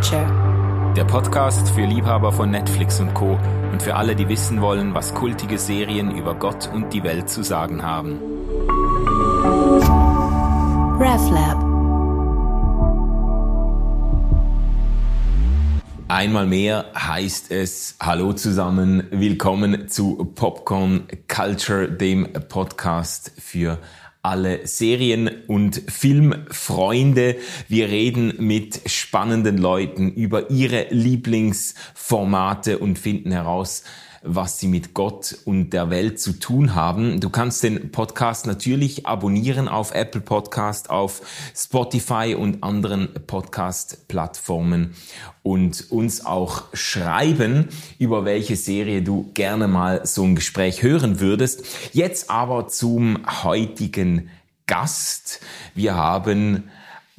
Culture. Der Podcast für Liebhaber von Netflix und Co. und für alle, die wissen wollen, was kultige Serien über Gott und die Welt zu sagen haben. RevLab. Einmal mehr heißt es Hallo zusammen, willkommen zu Popcorn Culture, dem Podcast für alle Serien- und Filmfreunde. Wir reden mit spannenden Leuten über ihre Lieblingsformate und finden heraus, was sie mit Gott und der Welt zu tun haben. Du kannst den Podcast natürlich abonnieren auf Apple Podcast, auf Spotify und anderen Podcast-Plattformen und uns auch schreiben, über welche Serie du gerne mal so ein Gespräch hören würdest. Jetzt aber zum heutigen Gast. Wir haben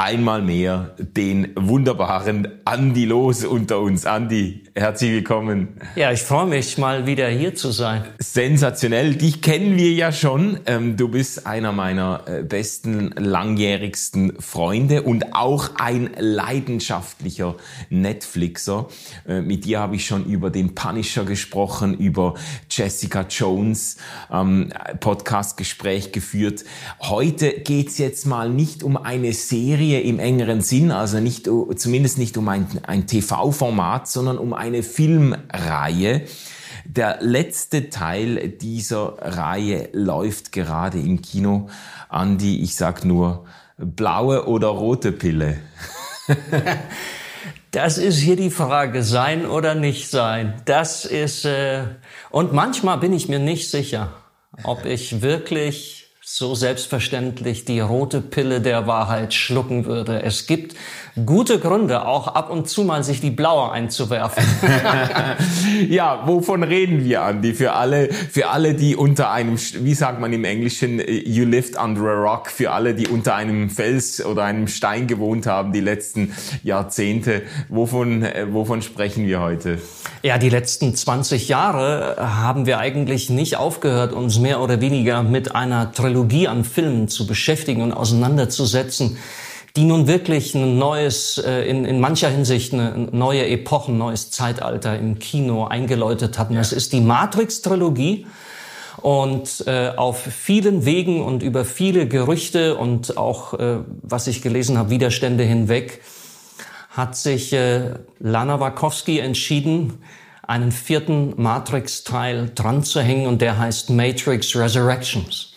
einmal mehr den wunderbaren Andi Los unter uns. Andi, herzlich willkommen. Ja, ich freue mich, mal wieder hier zu sein. Sensationell. Dich kennen wir ja schon. Ähm, du bist einer meiner äh, besten, langjährigsten Freunde und auch ein leidenschaftlicher Netflixer. Äh, mit dir habe ich schon über den Punisher gesprochen, über Jessica Jones, ähm, Podcast-Gespräch geführt. Heute geht's jetzt mal nicht um eine Serie, Serie im engeren Sinn, also nicht, zumindest nicht um ein, ein TV-Format, sondern um eine Filmreihe. Der letzte Teil dieser Reihe läuft gerade im Kino. Andi, ich sag nur blaue oder rote Pille. Das ist hier die Frage, sein oder nicht sein. Das ist äh, und manchmal bin ich mir nicht sicher, ob ich wirklich so selbstverständlich die rote Pille der Wahrheit schlucken würde. Es gibt gute Gründe, auch ab und zu mal sich die blaue einzuwerfen. ja, wovon reden wir, Andi? Für alle, für alle, die unter einem, wie sagt man im Englischen, äh, you lived under a rock, für alle, die unter einem Fels oder einem Stein gewohnt haben die letzten Jahrzehnte. Wovon, äh, wovon sprechen wir heute? Ja, die letzten 20 Jahre haben wir eigentlich nicht aufgehört, uns mehr oder weniger mit einer Trilogie an Filmen zu beschäftigen und auseinanderzusetzen die nun wirklich ein neues, äh, in, in mancher Hinsicht eine neue Epoche, ein neues Zeitalter im Kino eingeläutet hatten. Das ist die Matrix-Trilogie. Und äh, auf vielen Wegen und über viele Gerüchte und auch, äh, was ich gelesen habe, Widerstände hinweg, hat sich äh, Lana Wachowski entschieden, einen vierten Matrix-Teil dran zu hängen und der heißt Matrix Resurrections.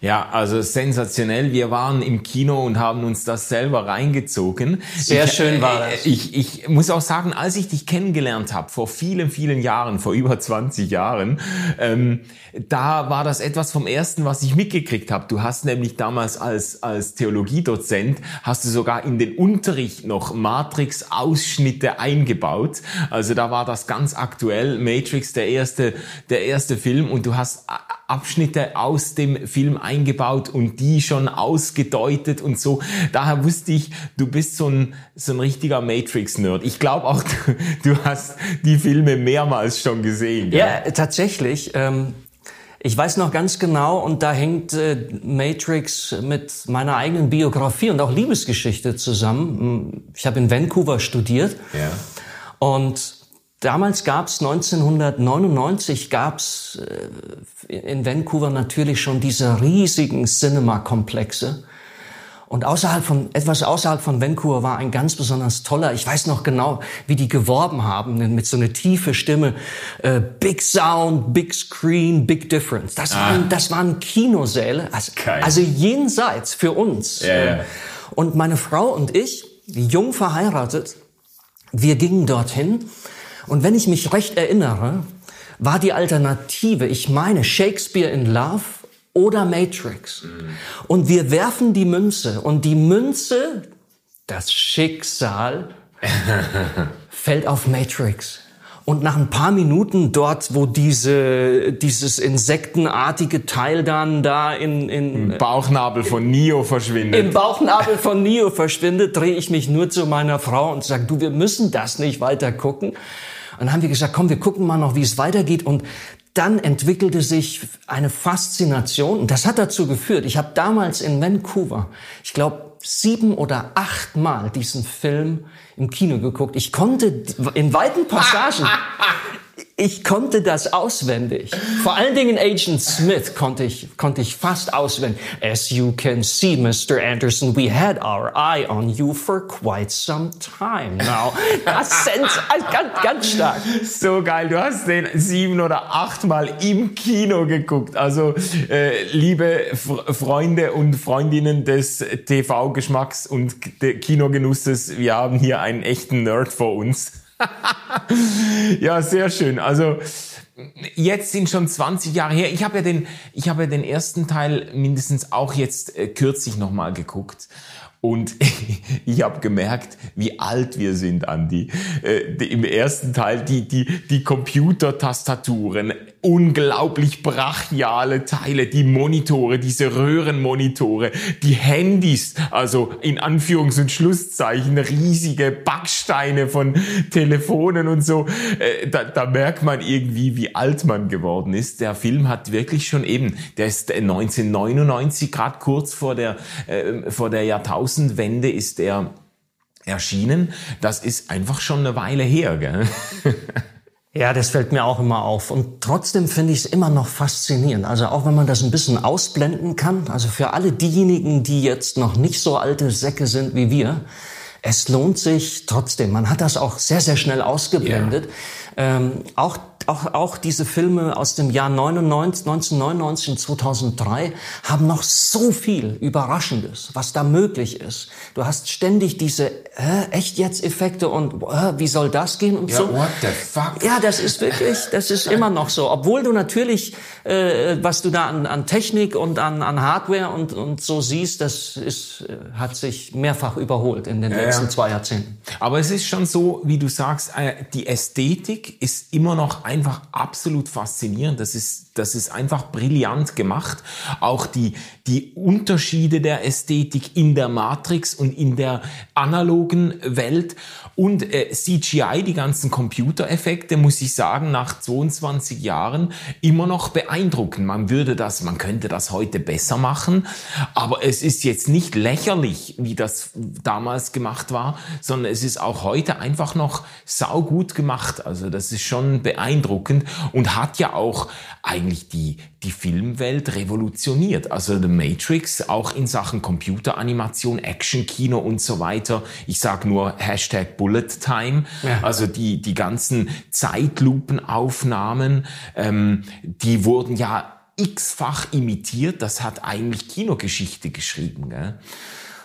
Ja, also sensationell. Wir waren im Kino und haben uns das selber reingezogen. Sehr ich, schön war das. Ich, ich muss auch sagen, als ich dich kennengelernt habe, vor vielen, vielen Jahren, vor über 20 Jahren, ähm, da war das etwas vom Ersten, was ich mitgekriegt habe. Du hast nämlich damals als, als Theologiedozent, hast du sogar in den Unterricht noch Matrix-Ausschnitte eingebaut. Also da war das ganz aktuell, Matrix, der erste, der erste Film und du hast Abschnitte aus dem Film eingebaut und die schon ausgedeutet und so. Daher wusste ich, du bist so ein, so ein richtiger Matrix-Nerd. Ich glaube auch, du, du, hast die Filme mehrmals schon gesehen. Ja, ja tatsächlich. Ähm ich weiß noch ganz genau, und da hängt äh, Matrix mit meiner eigenen Biografie und auch Liebesgeschichte zusammen. Ich habe in Vancouver studiert. Ja. Und Damals gab es 1999 gab es äh, in Vancouver natürlich schon diese riesigen Cinema-Komplexe. Und außerhalb von, etwas außerhalb von Vancouver war ein ganz besonders toller, ich weiß noch genau, wie die geworben haben, mit so einer tiefe Stimme, äh, Big Sound, Big Screen, Big Difference. Das ah. waren, das waren Kinosäle, also, also jenseits für uns. Ja. Und meine Frau und ich, jung verheiratet, wir gingen dorthin und wenn ich mich recht erinnere, war die Alternative, ich meine Shakespeare in Love oder Matrix. Mhm. Und wir werfen die Münze und die Münze, das Schicksal, fällt auf Matrix. Und nach ein paar Minuten dort, wo diese, dieses insektenartige Teil dann da in, in Im Bauchnabel von Neo verschwindet. Im Bauchnabel von Neo verschwindet, drehe ich mich nur zu meiner Frau und sage, du, wir müssen das nicht weiter gucken. Und dann haben wir gesagt, komm, wir gucken mal noch, wie es weitergeht. Und dann entwickelte sich eine Faszination und das hat dazu geführt. Ich habe damals in Vancouver, ich glaube, sieben oder achtmal diesen Film im Kino geguckt. Ich konnte in weiten Passagen ich konnte das auswendig. Vor allen Dingen Agent Smith konnte ich, konnte ich fast auswendig. As you can see, Mr. Anderson, we had our eye on you for quite some time now. Das ist ganz, ganz stark. So geil. Du hast den sieben oder achtmal im Kino geguckt. Also, äh, liebe Freunde und Freundinnen des TV-Geschmacks und Kinogenusses, wir haben hier einen echten Nerd vor uns. ja, sehr schön. Also jetzt sind schon 20 Jahre her. Ich habe ja den, ich habe ja den ersten Teil mindestens auch jetzt äh, kürzlich nochmal geguckt. Und ich habe gemerkt, wie alt wir sind, Andi. Äh, Im ersten Teil die, die, die Computertastaturen, unglaublich brachiale Teile, die Monitore, diese Röhrenmonitore, die Handys, also in Anführungs- und Schlusszeichen riesige Backsteine von Telefonen und so. Äh, da, da merkt man irgendwie, wie alt man geworden ist. Der Film hat wirklich schon eben, der ist 1999, gerade kurz vor der, äh, vor der Jahrtausendwende ist er erschienen. Das ist einfach schon eine Weile her. Gell? Ja, das fällt mir auch immer auf. Und trotzdem finde ich es immer noch faszinierend. Also auch wenn man das ein bisschen ausblenden kann, also für alle diejenigen, die jetzt noch nicht so alte Säcke sind wie wir, es lohnt sich trotzdem. Man hat das auch sehr, sehr schnell ausgeblendet. Ja. Ähm, auch auch, auch diese Filme aus dem Jahr 99, 1999 und 2003 haben noch so viel Überraschendes, was da möglich ist. Du hast ständig diese äh, echt jetzt Effekte und äh, wie soll das gehen und ja, so. What the fuck? Ja, das ist wirklich, das ist immer noch so. Obwohl du natürlich, äh, was du da an, an Technik und an, an Hardware und, und so siehst, das ist, äh, hat sich mehrfach überholt in den ja, letzten ja. zwei Jahrzehnten. Aber es ist schon so, wie du sagst, äh, die Ästhetik ist immer noch ein einfach absolut faszinierend. Das ist, das ist einfach brillant gemacht. Auch die, die Unterschiede der Ästhetik in der Matrix und in der analogen Welt und äh, CGI, die ganzen Computereffekte, muss ich sagen, nach 22 Jahren immer noch beeindruckend. Man würde das, man könnte das heute besser machen, aber es ist jetzt nicht lächerlich, wie das damals gemacht war, sondern es ist auch heute einfach noch saugut gemacht. Also das ist schon beeindruckend und hat ja auch eigentlich die, die Filmwelt revolutioniert. Also The Matrix auch in Sachen Computeranimation, Action-Kino und so weiter. Ich sag nur Hashtag Bullet Time. Ja. Also die, die ganzen Zeitlupenaufnahmen, ähm, die wurden ja x-fach imitiert. Das hat eigentlich Kinogeschichte geschrieben. Gell?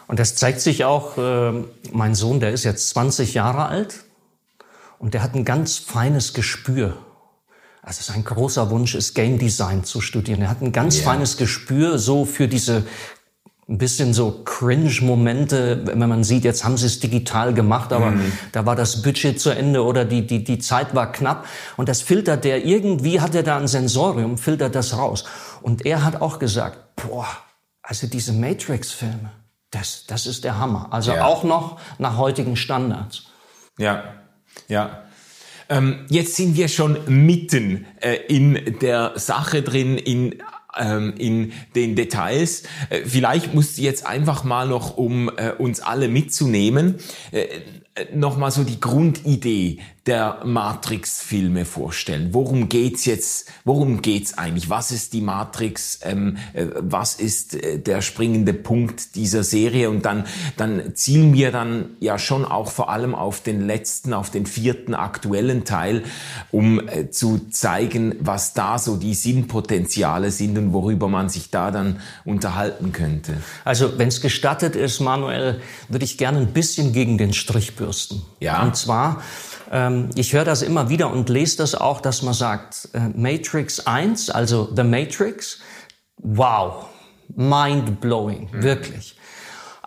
Und das zeigt sich auch, äh, mein Sohn, der ist jetzt 20 Jahre alt und der hat ein ganz feines Gespür also sein großer Wunsch ist, Game Design zu studieren. Er hat ein ganz yeah. feines Gespür so für diese ein bisschen so Cringe-Momente, wenn man sieht, jetzt haben sie es digital gemacht, aber mm. da war das Budget zu Ende oder die, die, die Zeit war knapp. Und das filtert der, irgendwie hat er da ein Sensorium, filtert das raus. Und er hat auch gesagt, boah, also diese Matrix-Filme, das, das ist der Hammer. Also ja. auch noch nach heutigen Standards. Ja, ja. Ähm, jetzt sind wir schon mitten äh, in der Sache drin, in ähm, in den Details. Äh, vielleicht musst du jetzt einfach mal noch, um äh, uns alle mitzunehmen, äh, nochmal so die Grundidee der Matrix-Filme vorstellen. Worum geht's jetzt? Worum geht's eigentlich? Was ist die Matrix? Ähm, äh, was ist äh, der springende Punkt dieser Serie? Und dann, dann zielen wir dann ja schon auch vor allem auf den letzten, auf den vierten aktuellen Teil, um äh, zu zeigen, was da so die Sinnpotenziale sind und worüber man sich da dann unterhalten könnte. Also, wenn es gestattet ist, Manuel, würde ich gerne ein bisschen gegen den Strich bürsten. Ja. Und zwar ich höre das immer wieder und lese das auch, dass man sagt, äh, Matrix 1, also The Matrix, wow, mind blowing, mhm. wirklich.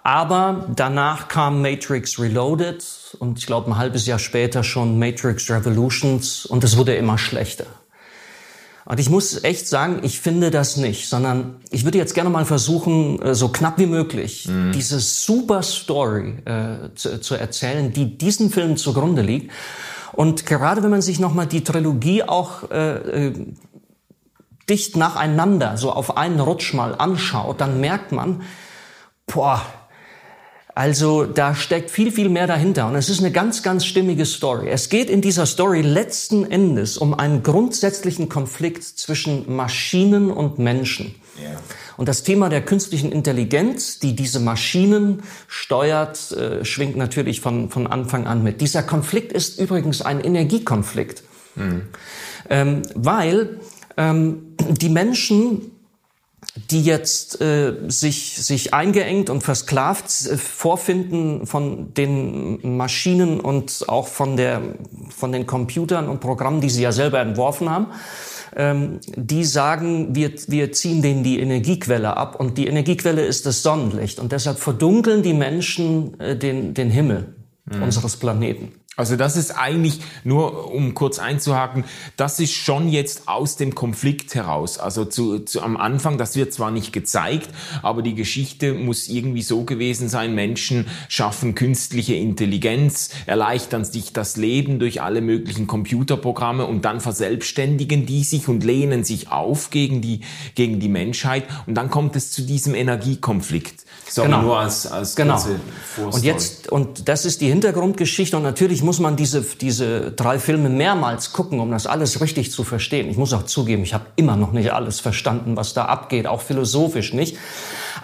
Aber danach kam Matrix Reloaded und ich glaube ein halbes Jahr später schon Matrix Revolutions und es wurde immer schlechter. Und ich muss echt sagen, ich finde das nicht, sondern ich würde jetzt gerne mal versuchen, äh, so knapp wie möglich, mhm. diese super Story äh, zu, zu, erzählen, die diesen Film zugrunde liegt. Und gerade wenn man sich nochmal die Trilogie auch äh, äh, dicht nacheinander, so auf einen Rutsch mal anschaut, dann merkt man, boah, Also da steckt viel, viel mehr dahinter. Und es ist eine ganz, ganz stimmige Story. Es geht in dieser Story letzten Endes um einen grundsätzlichen Konflikt zwischen Maschinen und Menschen. Yeah. Und das Thema der künstlichen Intelligenz, die diese Maschinen steuert, äh, schwingt natürlich von, von Anfang an mit. Dieser Konflikt ist übrigens ein Energiekonflikt. Mhm. Ähm, weil ähm, die Menschen die jetzt äh, sich, sich eingeengt und versklavt äh, vorfinden von den Maschinen und auch von, der, von den Computern und Programmen, die sie ja selber entworfen haben, ähm, die sagen, wir, wir ziehen denen die Energiequelle ab und die Energiequelle ist das Sonnenlicht und deshalb verdunkeln die Menschen äh, den, den Himmel mhm. unseres Planeten. Also das ist eigentlich, nur um kurz einzuhaken, das ist schon jetzt aus dem Konflikt heraus. Also zu, zu, am Anfang, das wird zwar nicht gezeigt, aber die Geschichte muss irgendwie so gewesen sein, Menschen schaffen künstliche Intelligenz, erleichtern sich das Leben durch alle möglichen Computerprogramme und dann verselbstständigen die sich und lehnen sich auf gegen die, gegen die Menschheit und dann kommt es zu diesem Energiekonflikt. Sorry, genau. nur als, als genau. Und jetzt, und das ist die Hintergrundgeschichte und natürlich muss man diese, diese drei Filme mehrmals gucken, um das alles richtig zu verstehen. Ich muss auch zugeben, ich habe immer noch nicht alles verstanden, was da abgeht, auch philosophisch nicht.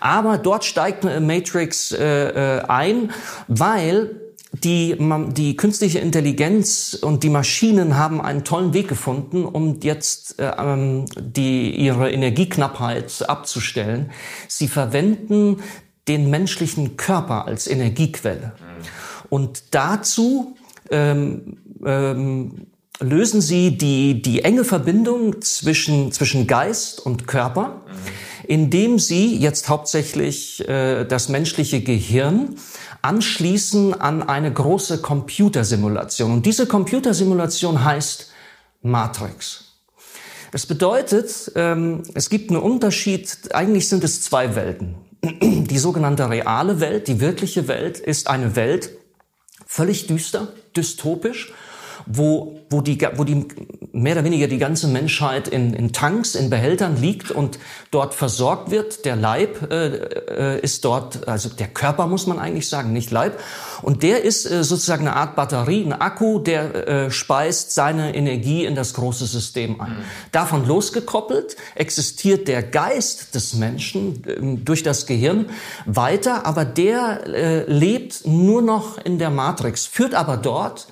Aber dort steigt Matrix äh, äh ein, weil die, die künstliche Intelligenz und die Maschinen haben einen tollen Weg gefunden, um jetzt äh, ähm, die, ihre Energieknappheit abzustellen. Sie verwenden den menschlichen Körper als Energiequelle. Und dazu ähm, ähm, lösen sie die, die enge Verbindung zwischen, zwischen Geist und Körper, indem sie jetzt hauptsächlich äh, das menschliche Gehirn anschließen an eine große Computersimulation. Und diese Computersimulation heißt Matrix. Das bedeutet, ähm, es gibt einen Unterschied, eigentlich sind es zwei Welten. Die sogenannte reale Welt, die wirkliche Welt, ist eine Welt völlig düster, dystopisch wo, wo, die, wo die mehr oder weniger die ganze Menschheit in, in Tanks, in Behältern liegt und dort versorgt wird. Der Leib äh, äh, ist dort, also der Körper muss man eigentlich sagen, nicht Leib. Und der ist äh, sozusagen eine Art Batterie, ein Akku, der äh, speist seine Energie in das große System ein. Mhm. Davon losgekoppelt existiert der Geist des Menschen äh, durch das Gehirn weiter, aber der äh, lebt nur noch in der Matrix, führt aber dort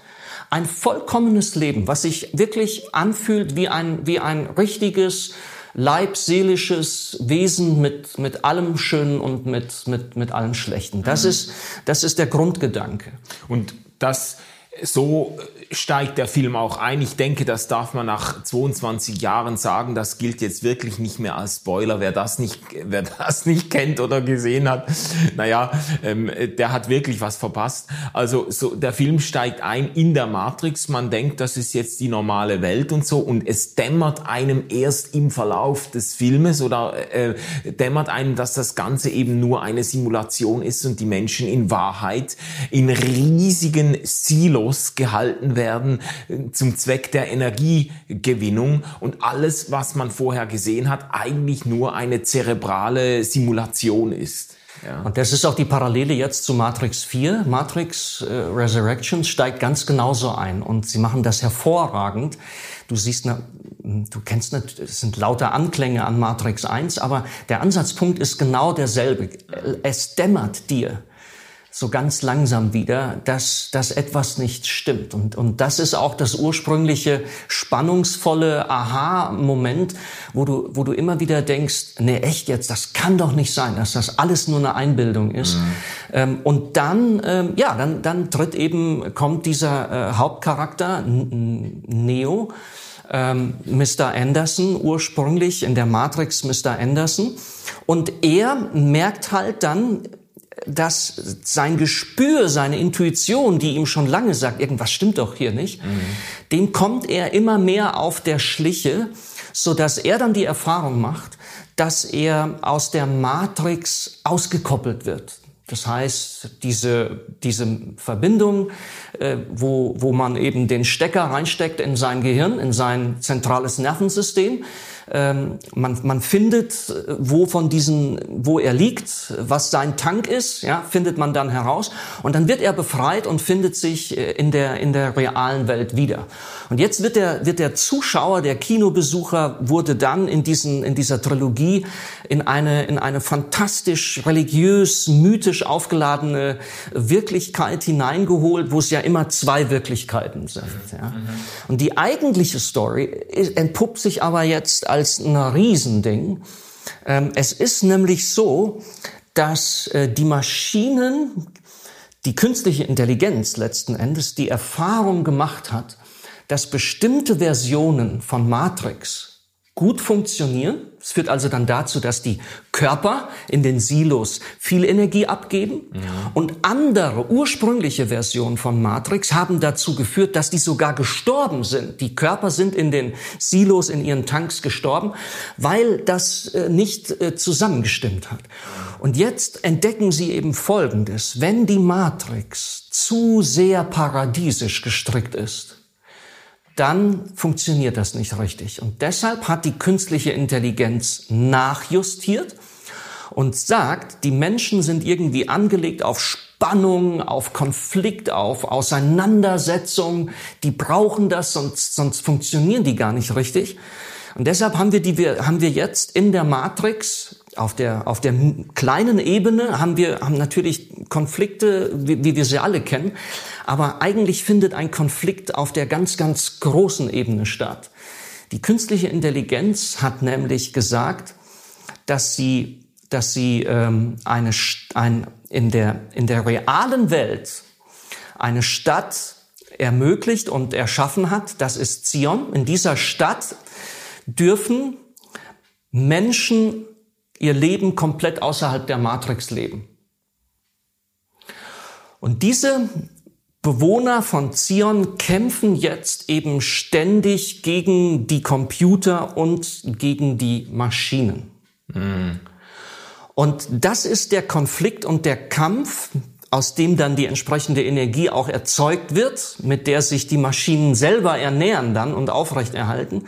ein vollkommenes Leben, was sich wirklich anfühlt wie ein, wie ein richtiges, leibseelisches Wesen mit, mit allem Schönen und mit, mit, mit allem Schlechten. Das mhm. ist, das ist der Grundgedanke. Und das, so steigt der Film auch ein. Ich denke, das darf man nach 22 Jahren sagen. Das gilt jetzt wirklich nicht mehr als Spoiler. Wer das nicht, wer das nicht kennt oder gesehen hat, naja, ähm, der hat wirklich was verpasst. Also so, der Film steigt ein in der Matrix. Man denkt, das ist jetzt die normale Welt und so. Und es dämmert einem erst im Verlauf des Filmes oder äh, dämmert einem, dass das Ganze eben nur eine Simulation ist und die Menschen in Wahrheit in riesigen Silos gehalten werden äh, zum Zweck der Energiegewinnung und alles, was man vorher gesehen hat, eigentlich nur eine zerebrale Simulation ist. Ja. Und das ist auch die Parallele jetzt zu Matrix 4. Matrix äh, Resurrections steigt ganz genauso ein und sie machen das hervorragend. Du siehst, na, du kennst, es sind lauter Anklänge an Matrix 1, aber der Ansatzpunkt ist genau derselbe. Es dämmert dir so ganz langsam wieder, dass, dass etwas nicht stimmt. Und, und das ist auch das ursprüngliche spannungsvolle Aha-Moment, wo du, wo du immer wieder denkst, nee, echt jetzt, das kann doch nicht sein, dass das alles nur eine Einbildung ist. Mhm. Ähm, und dann, ähm, ja, dann, dann tritt eben, kommt dieser äh, Hauptcharakter, Neo, ähm, Mr. Anderson, ursprünglich in der Matrix Mr. Anderson. Und er merkt halt dann, dass sein Gespür, seine Intuition, die ihm schon lange sagt, irgendwas stimmt doch hier nicht, mhm. dem kommt er immer mehr auf der Schliche, so dass er dann die Erfahrung macht, dass er aus der Matrix ausgekoppelt wird. Das heißt, diese, diese Verbindung, äh, wo, wo man eben den Stecker reinsteckt in sein Gehirn, in sein zentrales Nervensystem, Ähm, man, man findet, wo von diesen, wo er liegt, was sein Tank ist, ja, findet man dann heraus. Und dann wird er befreit und findet sich äh, in der, in der realen Welt wieder. Und jetzt wird der, wird der Zuschauer, der Kinobesucher, wurde dann in diesen, in dieser Trilogie in eine, in eine fantastisch religiös, mythisch aufgeladene Wirklichkeit hineingeholt, wo es ja immer zwei Wirklichkeiten sind. Ja. Und die eigentliche Story entpuppt sich aber jetzt als ein Riesending. Ähm, es ist nämlich so, dass äh, die Maschinen, die künstliche Intelligenz letzten Endes, die Erfahrung gemacht hat, dass bestimmte Versionen von Matrix gut funktionieren. Es führt also dann dazu, dass die Körper in den Silos viel Energie abgeben. Ja. Und andere ursprüngliche Versionen von Matrix haben dazu geführt, dass die sogar gestorben sind. Die Körper sind in den Silos, in ihren Tanks gestorben, weil das äh, nicht äh, zusammengestimmt hat. Und jetzt entdecken sie eben Folgendes. Wenn die Matrix zu sehr paradiesisch gestrickt ist, dann funktioniert das nicht richtig. Und deshalb hat die künstliche Intelligenz nachjustiert und sagt, die Menschen sind irgendwie angelegt auf Spannung, auf Konflikt, auf Auseinandersetzung. Die brauchen das, sonst, sonst funktionieren die gar nicht richtig. Und deshalb haben wir, die, haben wir jetzt in der Matrix auf der, auf der kleinen Ebene haben wir haben natürlich Konflikte, wie, wie wir sie alle kennen. Aber eigentlich findet ein Konflikt auf der ganz, ganz großen Ebene statt. Die künstliche Intelligenz hat nämlich gesagt, dass sie, dass sie ähm, eine, ein, in, der, in der realen Welt eine Stadt ermöglicht und erschaffen hat. Das ist Zion. In dieser Stadt dürfen Menschen ihr Leben komplett außerhalb der Matrix leben. Und diese Bewohner von Zion kämpfen jetzt eben ständig gegen die Computer und gegen die Maschinen. Mhm. Und das ist der Konflikt und der Kampf, aus dem dann die entsprechende Energie auch erzeugt wird, mit der sich die Maschinen selber ernähren dann und aufrechterhalten.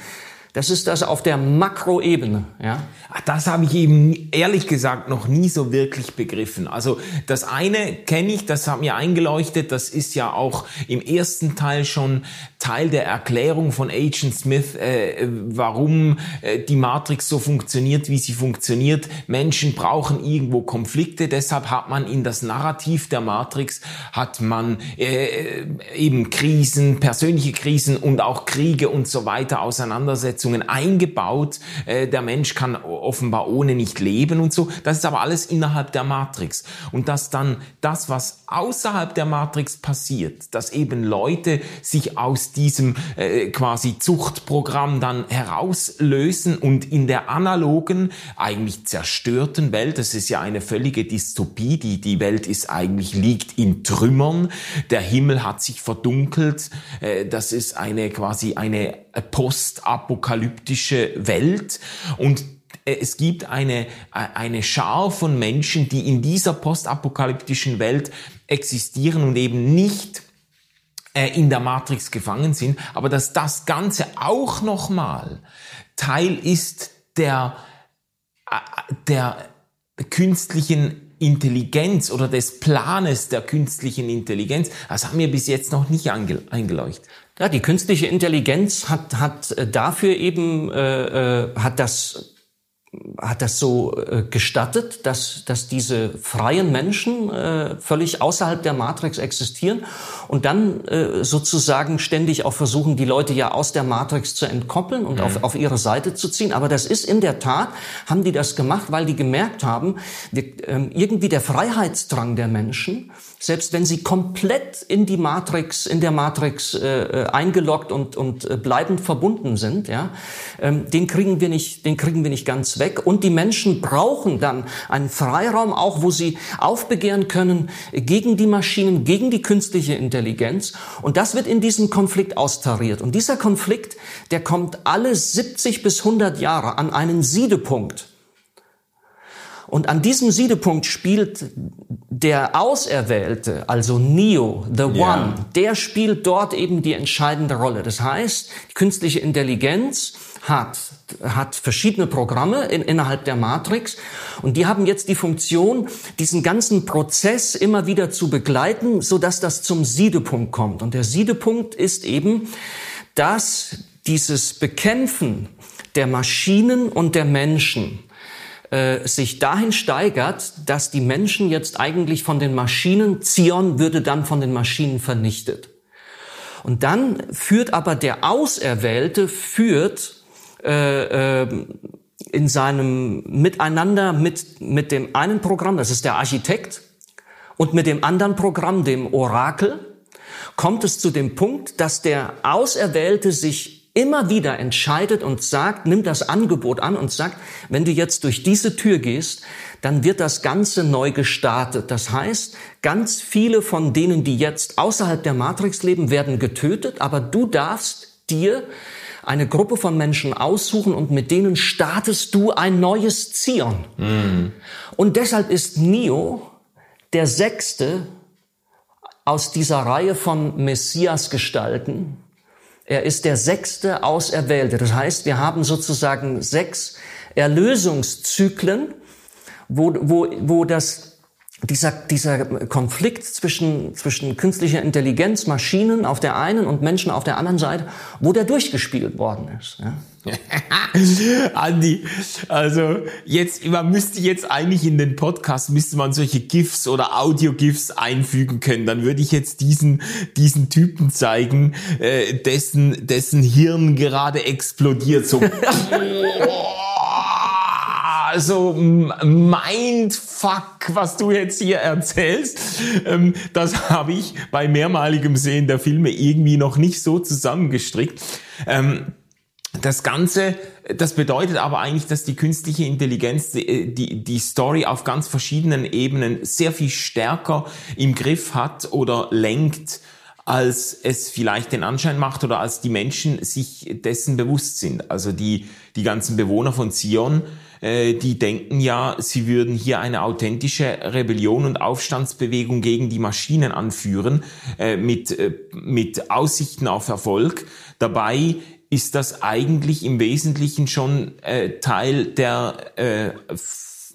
Das ist das auf der Makroebene. Ja? Das habe ich eben ehrlich gesagt noch nie so wirklich begriffen. Also das eine kenne ich, das hat mir eingeleuchtet, das ist ja auch im ersten Teil schon Teil der Erklärung von Agent Smith, äh, warum äh, die Matrix so funktioniert, wie sie funktioniert. Menschen brauchen irgendwo Konflikte, deshalb hat man in das Narrativ der Matrix, hat man äh, eben Krisen, persönliche Krisen und auch Kriege und so weiter, Auseinandersetzungen eingebaut. Äh, der Mensch kann offenbar ohne nicht leben und so. Das ist aber alles innerhalb der Matrix. Und dass dann das, was außerhalb der Matrix passiert, dass eben Leute sich aus diesem äh, quasi Zuchtprogramm dann herauslösen und in der analogen, eigentlich zerstörten Welt, das ist ja eine völlige Dystopie, die, die Welt ist eigentlich, liegt in Trümmern, der Himmel hat sich verdunkelt, äh, das ist eine quasi eine postapokalyptische Welt. Und äh, es gibt eine, eine Schar von Menschen, die in dieser postapokalyptischen Welt existieren und eben nicht äh, in der Matrix gefangen sind, aber dass das Ganze auch nochmal Teil ist der, äh, der künstlichen Intelligenz oder des Planes der künstlichen Intelligenz, das hat mir bis jetzt noch nicht eingeleuchtet. Ja, die künstliche Intelligenz hat, hat äh, dafür eben, äh, äh, hat das hat das so äh, gestattet, dass, dass diese freien Menschen äh, völlig außerhalb der Matrix existieren und dann äh, sozusagen ständig auch versuchen, die Leute ja aus der Matrix zu entkoppeln und mhm. auf, auf ihre Seite zu ziehen. Aber das ist in der Tat, haben die das gemacht, weil die gemerkt haben, wir, äh, irgendwie der Freiheitsdrang der Menschen, selbst wenn sie komplett in die Matrix, in der Matrix äh, äh eingeloggt und, und äh, bleibend verbunden sind, ja, ähm, den kriegen wir nicht, den kriegen wir nicht ganz weg. Und die Menschen brauchen dann einen Freiraum, auch wo sie aufbegehren können gegen die Maschinen, gegen die künstliche Intelligenz. Und das wird in diesem Konflikt austariert. Und dieser Konflikt, der kommt alle 70 bis 100 Jahre an einen Siedepunkt. Und an diesem Siedepunkt spielt der Auserwählte, also Neo, the One, ja. der spielt dort eben die entscheidende Rolle. Das heißt, die künstliche Intelligenz hat, hat verschiedene Programme in, innerhalb der Matrix und die haben jetzt die Funktion, diesen ganzen Prozess immer wieder zu begleiten, so dass das zum Siedepunkt kommt. Und der Siedepunkt ist eben, dass dieses Bekämpfen der Maschinen und der Menschen äh, sich dahin steigert, dass die Menschen jetzt eigentlich von den Maschinen, Zion würde dann von den Maschinen vernichtet. Und dann führt aber der Auserwählte, führt äh, äh, in seinem Miteinander mit, mit dem einen Programm, das ist der Architekt, und mit dem anderen Programm, dem Orakel, kommt es zu dem Punkt, dass der Auserwählte sich immer wieder entscheidet und sagt, nimmt das Angebot an und sagt, wenn du jetzt durch diese Tür gehst, dann wird das Ganze neu gestartet. Das heißt, ganz viele von denen, die jetzt außerhalb der Matrix leben, werden getötet, aber du darfst dir eine Gruppe von Menschen aussuchen und mit denen startest du ein neues Zion. Mhm. Und deshalb ist Neo der sechste aus dieser Reihe von Messias-Gestalten. Er ist der sechste Auserwählte. Das heißt, wir haben sozusagen sechs Erlösungszyklen, wo, wo, wo das dieser, dieser Konflikt zwischen, zwischen künstlicher Intelligenz, Maschinen auf der einen und Menschen auf der anderen Seite, wo der durchgespielt worden ist. Ja. Andi, also jetzt, man müsste jetzt eigentlich in den Podcast, müsste man solche GIFs oder Audio-GIFs einfügen können. Dann würde ich jetzt diesen, diesen Typen zeigen, äh, dessen, dessen Hirn gerade explodiert. So. also Mindfuck, was du jetzt hier erzählst, ähm, das habe ich bei mehrmaligem Sehen der Filme irgendwie noch nicht so zusammengestrickt. Ähm, das Ganze, das bedeutet aber eigentlich, dass die künstliche Intelligenz die, die, die Story auf ganz verschiedenen Ebenen sehr viel stärker im Griff hat oder lenkt, als es vielleicht den Anschein macht oder als die Menschen sich dessen bewusst sind. Also die, die ganzen Bewohner von Zion äh, die denken ja, sie würden hier eine authentische Rebellion und Aufstandsbewegung gegen die Maschinen anführen, äh, mit, äh, mit Aussichten auf Erfolg. Dabei ist das eigentlich im Wesentlichen schon äh, Teil der, äh,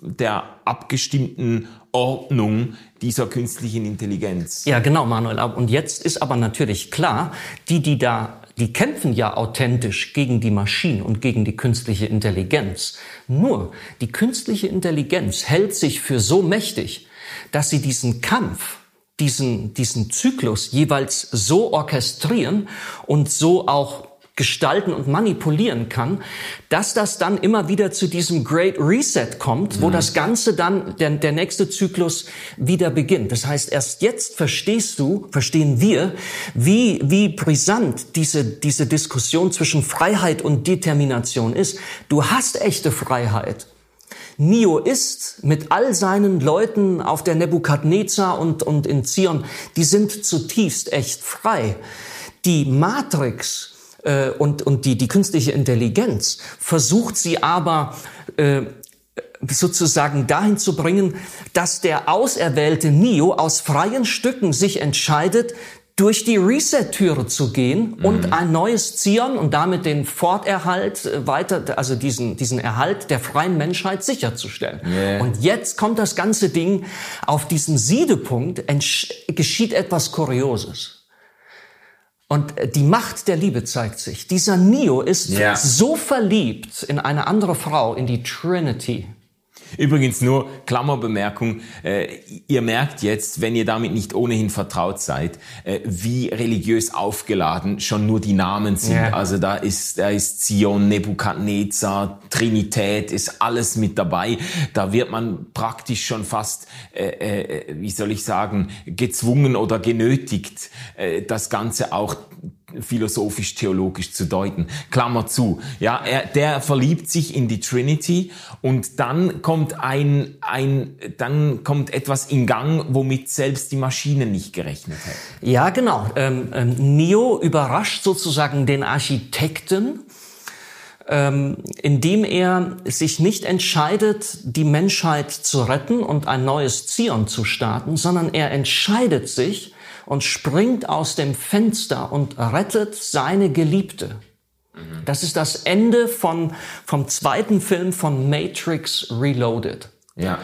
der abgestimmten Ordnung dieser künstlichen Intelligenz. Ja, genau, Manuel. Und jetzt ist aber natürlich klar, die, die da die kämpfen ja authentisch gegen die Maschinen und gegen die künstliche Intelligenz. Nur die künstliche Intelligenz hält sich für so mächtig, dass sie diesen Kampf, diesen, diesen Zyklus jeweils so orchestrieren und so auch gestalten und manipulieren kann, dass das dann immer wieder zu diesem Great Reset kommt, wo mhm. das Ganze dann, der, der nächste Zyklus wieder beginnt. Das heißt, erst jetzt verstehst du, verstehen wir, wie, wie brisant diese, diese Diskussion zwischen Freiheit und Determination ist. Du hast echte Freiheit. Nio ist mit all seinen Leuten auf der Nebukadnezar und, und in Zion, die sind zutiefst echt frei. Die Matrix, äh, und, und die, die künstliche Intelligenz versucht sie aber äh, sozusagen dahin zu bringen, dass der auserwählte Neo aus freien Stücken sich entscheidet, durch die Reset-Türe zu gehen mhm. und ein neues Zion und damit den Forterhalt äh, weiter, also diesen, diesen Erhalt der freien Menschheit sicherzustellen. Yeah. Und jetzt kommt das ganze Ding auf diesen Siedepunkt, geschieht etwas Kurioses. Und äh, die Macht der Liebe zeigt sich. Dieser Neo ist ja. so verliebt in eine andere Frau, in die Trinity. Übrigens nur Klammerbemerkung, äh, ihr merkt jetzt, wenn ihr damit nicht ohnehin vertraut seid, äh, wie religiös aufgeladen schon nur die Namen sind. Yeah. Also da ist, da ist Zion, Nebukadnezar, Trinität, ist alles mit dabei. Da wird man praktisch schon fast, äh, äh, wie soll ich sagen, gezwungen oder genötigt, äh, das Ganze auch philosophisch-theologisch zu deuten. Klammer zu. Ja, er, der verliebt sich in die Trinity und dann kommt ein, ein, dann kommt etwas in Gang, womit selbst die Maschine nicht gerechnet hat. Ja, genau. Ähm, ähm, Neo überrascht sozusagen den Architekten, ähm, indem er sich nicht entscheidet, die Menschheit zu retten und ein neues Zion zu starten, sondern er entscheidet sich, und springt aus dem Fenster und rettet seine Geliebte. Das ist das Ende von, vom zweiten Film von Matrix Reloaded. Ja.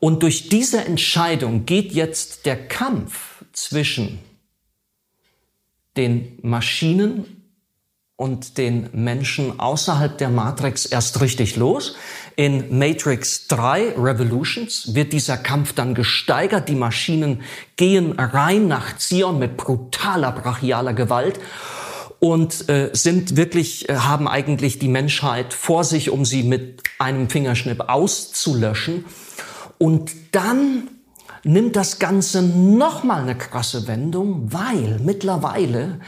Und durch diese Entscheidung geht jetzt der Kampf zwischen den Maschinen und den Menschen außerhalb der Matrix erst richtig los. In Matrix 3 Revolutions wird dieser Kampf dann gesteigert. Die Maschinen gehen rein nach Zion mit brutaler, brachialer Gewalt und äh, sind wirklich, äh, haben eigentlich die Menschheit vor sich, um sie mit einem Fingerschnipp auszulöschen. Und dann nimmt das Ganze nochmal eine krasse Wendung, weil mittlerweile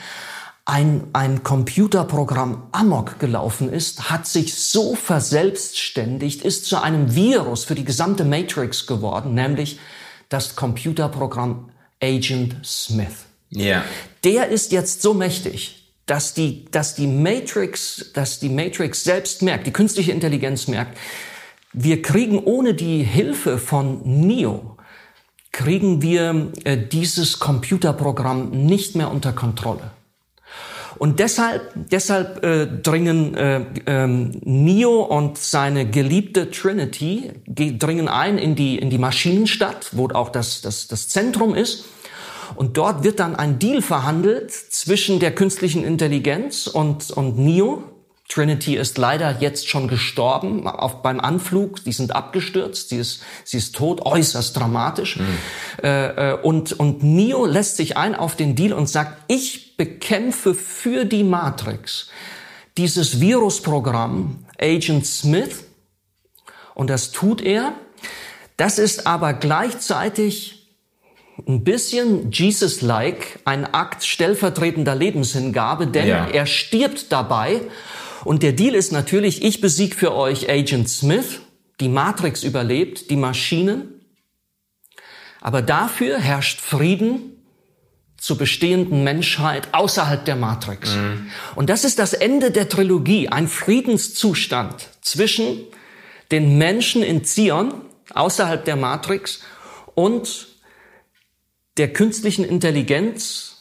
ein, ein Computerprogramm amok gelaufen ist, hat sich so verselbstständigt, ist zu einem Virus für die gesamte Matrix geworden, nämlich das Computerprogramm Agent Smith. Ja. Der ist jetzt so mächtig, dass die, dass die Matrix, dass die Matrix selbst merkt, die künstliche Intelligenz merkt, wir kriegen ohne die Hilfe von Neo, kriegen wir äh, dieses Computerprogramm nicht mehr unter Kontrolle. Und deshalb, deshalb äh, dringen äh, ähm, Neo und seine geliebte Trinity dringen ein in die, in die Maschinenstadt, wo auch das, das, das Zentrum ist. Und dort wird dann ein Deal verhandelt zwischen der künstlichen Intelligenz und, und Neo, Trinity ist leider jetzt schon gestorben auf, beim Anflug. Die sind abgestürzt. Sie ist, sie ist tot, äußerst dramatisch. Mhm. Äh, und, und Neo lässt sich ein auf den Deal und sagt, ich bekämpfe für die Matrix dieses Virusprogramm Agent Smith. Und das tut er. Das ist aber gleichzeitig ein bisschen Jesus-like, ein Akt stellvertretender Lebenshingabe, denn ja. er stirbt dabei und der Deal ist natürlich, ich besieg für euch Agent Smith, die Matrix überlebt, die Maschinen. Aber dafür herrscht Frieden zur bestehenden Menschheit außerhalb der Matrix. Mhm. Und das ist das Ende der Trilogie, ein Friedenszustand zwischen den Menschen in Zion außerhalb der Matrix und der künstlichen Intelligenz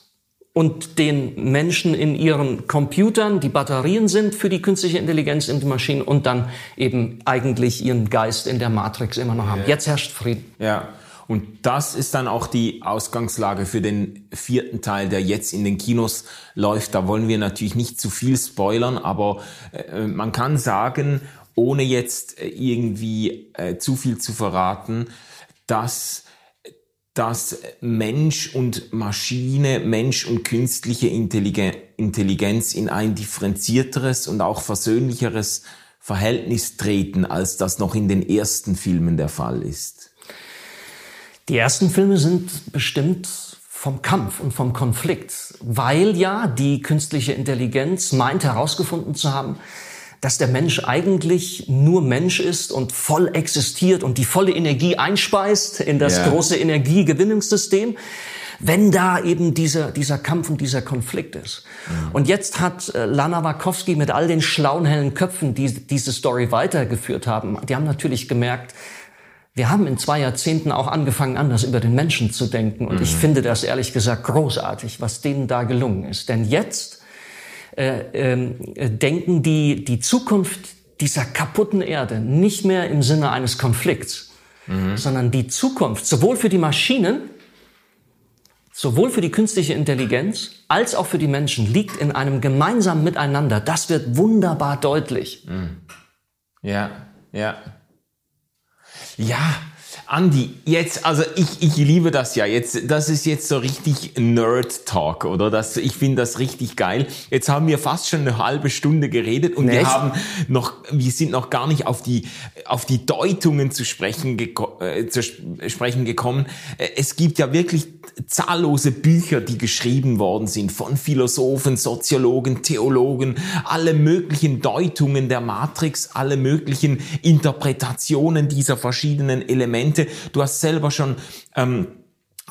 und den Menschen in ihren Computern, die Batterien sind für die künstliche Intelligenz in den Maschinen und dann eben eigentlich ihren Geist in der Matrix immer noch haben. Jetzt herrscht Frieden. Ja. Und das ist dann auch die Ausgangslage für den vierten Teil, der jetzt in den Kinos läuft. Da wollen wir natürlich nicht zu viel spoilern, aber äh, man kann sagen, ohne jetzt äh, irgendwie äh, zu viel zu verraten, dass dass Mensch und Maschine, Mensch und künstliche Intelligenz in ein differenzierteres und auch versöhnlicheres Verhältnis treten, als das noch in den ersten Filmen der Fall ist? Die ersten Filme sind bestimmt vom Kampf und vom Konflikt, weil ja die künstliche Intelligenz meint herausgefunden zu haben, dass der Mensch eigentlich nur Mensch ist und voll existiert und die volle Energie einspeist in das ja. große Energiegewinnungssystem, wenn da eben dieser, dieser Kampf und dieser Konflikt ist. Mhm. Und jetzt hat äh, Lana Wachowski mit all den schlauen, hellen Köpfen, die diese Story weitergeführt haben, die haben natürlich gemerkt, wir haben in zwei Jahrzehnten auch angefangen, anders über den Menschen zu denken. Und mhm. ich finde das ehrlich gesagt großartig, was denen da gelungen ist. Denn jetzt äh, äh, denken die die Zukunft dieser kaputten Erde nicht mehr im Sinne eines Konflikts, mhm. sondern die Zukunft sowohl für die Maschinen, sowohl für die künstliche Intelligenz als auch für die Menschen liegt in einem gemeinsamen Miteinander. Das wird wunderbar deutlich. Mhm. Ja, ja. Ja, Andi, jetzt, also ich, ich liebe das ja. Jetzt, das ist jetzt so richtig Nerd Talk, oder? Das, ich finde das richtig geil. Jetzt haben wir fast schon eine halbe Stunde geredet und Nicht? wir haben noch, wir sind noch gar nicht auf die, auf die Deutungen zu sprechen, äh, zu sprechen gekommen. Äh, es gibt ja wirklich zahllose Bücher, die geschrieben worden sind von Philosophen, Soziologen, Theologen, alle möglichen Deutungen der Matrix, alle möglichen Interpretationen dieser verschiedenen Elemente. Du hast selber schon ähm,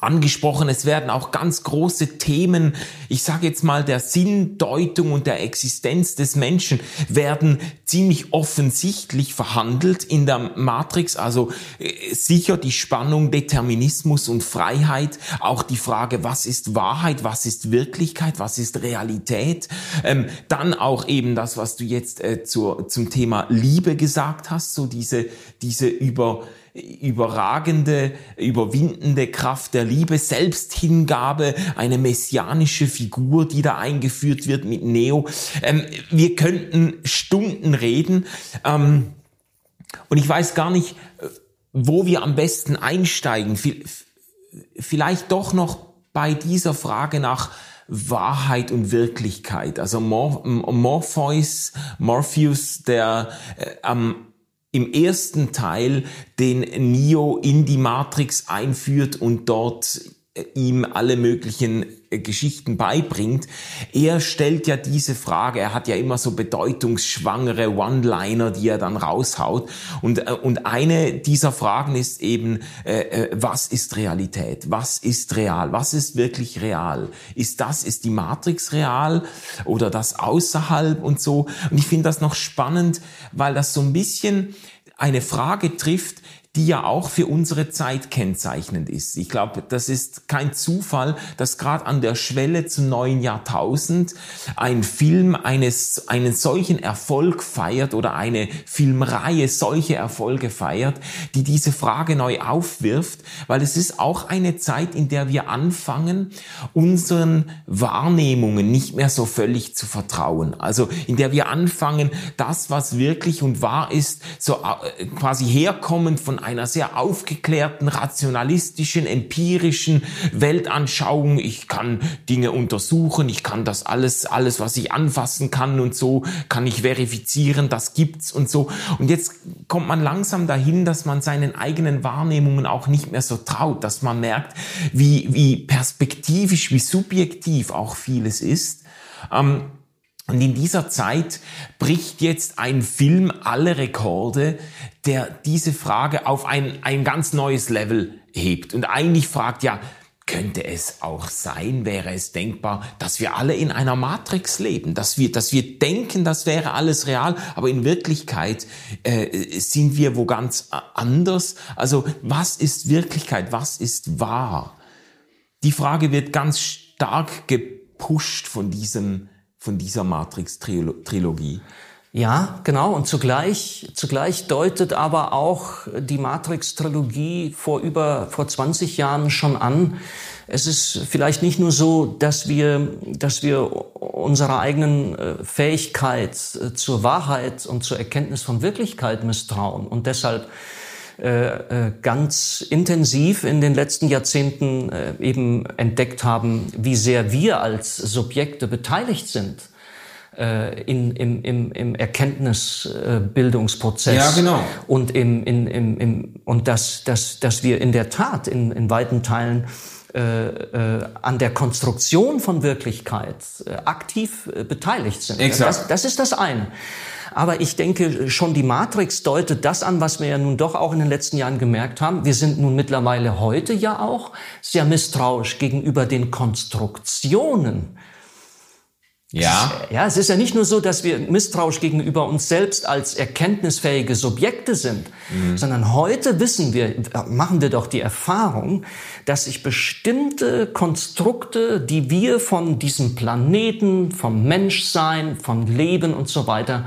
angesprochen. Es werden auch ganz große Themen, ich sage jetzt mal der Sinndeutung und der Existenz des Menschen, werden ziemlich offensichtlich verhandelt in der Matrix. Also äh, sicher die Spannung Determinismus und Freiheit, auch die Frage, was ist Wahrheit, was ist Wirklichkeit, was ist Realität. Ähm, dann auch eben das, was du jetzt äh, zur, zum Thema Liebe gesagt hast, so diese, diese über überragende, überwindende Kraft der Liebe, Selbsthingabe, eine messianische Figur, die da eingeführt wird mit Neo. Ähm, wir könnten Stunden reden ähm, und ich weiß gar nicht, äh, wo wir am besten einsteigen. Vielleicht doch noch bei dieser Frage nach Wahrheit und Wirklichkeit. Also Morpheus, Morpheus, der äh, am im ersten Teil den Neo in die Matrix einführt und dort äh, ihm alle möglichen Geschichten beibringt. Er stellt ja diese Frage, er hat ja immer so bedeutungsschwangere One-Liner, die er dann raushaut. Und, äh, und eine dieser Fragen ist eben, äh, was ist Realität? Was ist real? Was ist wirklich real? Ist das, ist die Matrix real oder das außerhalb und so? Und ich finde das noch spannend, weil das so ein bisschen eine Frage trifft, die ja auch für unsere Zeit kennzeichnend ist. Ich glaube, das ist kein Zufall, dass gerade an der Schwelle zum neuen Jahrtausend ein Film eines, einen solchen Erfolg feiert oder eine Filmreihe solche Erfolge feiert, die diese Frage neu aufwirft, weil es ist auch eine Zeit, in der wir anfangen, unseren Wahrnehmungen nicht mehr so völlig zu vertrauen. Also in der wir anfangen, das, was wirklich und wahr ist, so äh, quasi herkommend von einer sehr aufgeklärten, rationalistischen, empirischen Weltanschauung. Ich kann Dinge untersuchen, ich kann das alles, alles, was ich anfassen kann und so, kann ich verifizieren, das gibt's und so. Und jetzt kommt man langsam dahin, dass man seinen eigenen Wahrnehmungen auch nicht mehr so traut, dass man merkt, wie, wie perspektivisch, wie subjektiv auch vieles ist. Ähm, und in dieser Zeit bricht jetzt ein Film alle Rekorde, der diese Frage auf ein, ein ganz neues Level hebt und eigentlich fragt, ja, könnte es auch sein, wäre es denkbar, dass wir alle in einer Matrix leben, dass wir, dass wir denken, das wäre alles real, aber in Wirklichkeit äh, sind wir wo ganz anders. Also was ist Wirklichkeit, was ist wahr? Die Frage wird ganz stark gepusht von diesem von dieser Matrix-Trilogie. Ja, genau. Und zugleich, zugleich deutet aber auch die Matrix-Trilogie vor über, vor 20 Jahren schon an, es ist vielleicht nicht nur so, dass wir, dass wir unserer eigenen äh, Fähigkeit äh, zur Wahrheit und zur Erkenntnis von Wirklichkeit misstrauen und deshalb äh, äh, ganz intensiv in den letzten Jahrzehnten äh, eben entdeckt haben, wie sehr wir als Subjekte beteiligt sind in, im, im, im Erkenntnisbildungsprozess. Ja, genau. Und, im, in, im, im, und dass, dass, dass wir in der Tat in, in weiten Teilen äh, äh, an der Konstruktion von Wirklichkeit äh, aktiv beteiligt sind. Exakt. Das, das ist das eine. Aber ich denke, schon die Matrix deutet das an, was wir ja nun doch auch in den letzten Jahren gemerkt haben. Wir sind nun mittlerweile heute ja auch sehr misstrauisch gegenüber den Konstruktionen ja. Ja, es ist ja nicht nur so, dass wir misstrauisch gegenüber uns selbst als erkenntnisfähige Subjekte sind, mhm. sondern heute wissen wir, machen wir doch die Erfahrung, dass sich bestimmte Konstrukte, die wir von diesem Planeten, vom Menschsein, vom Leben und so weiter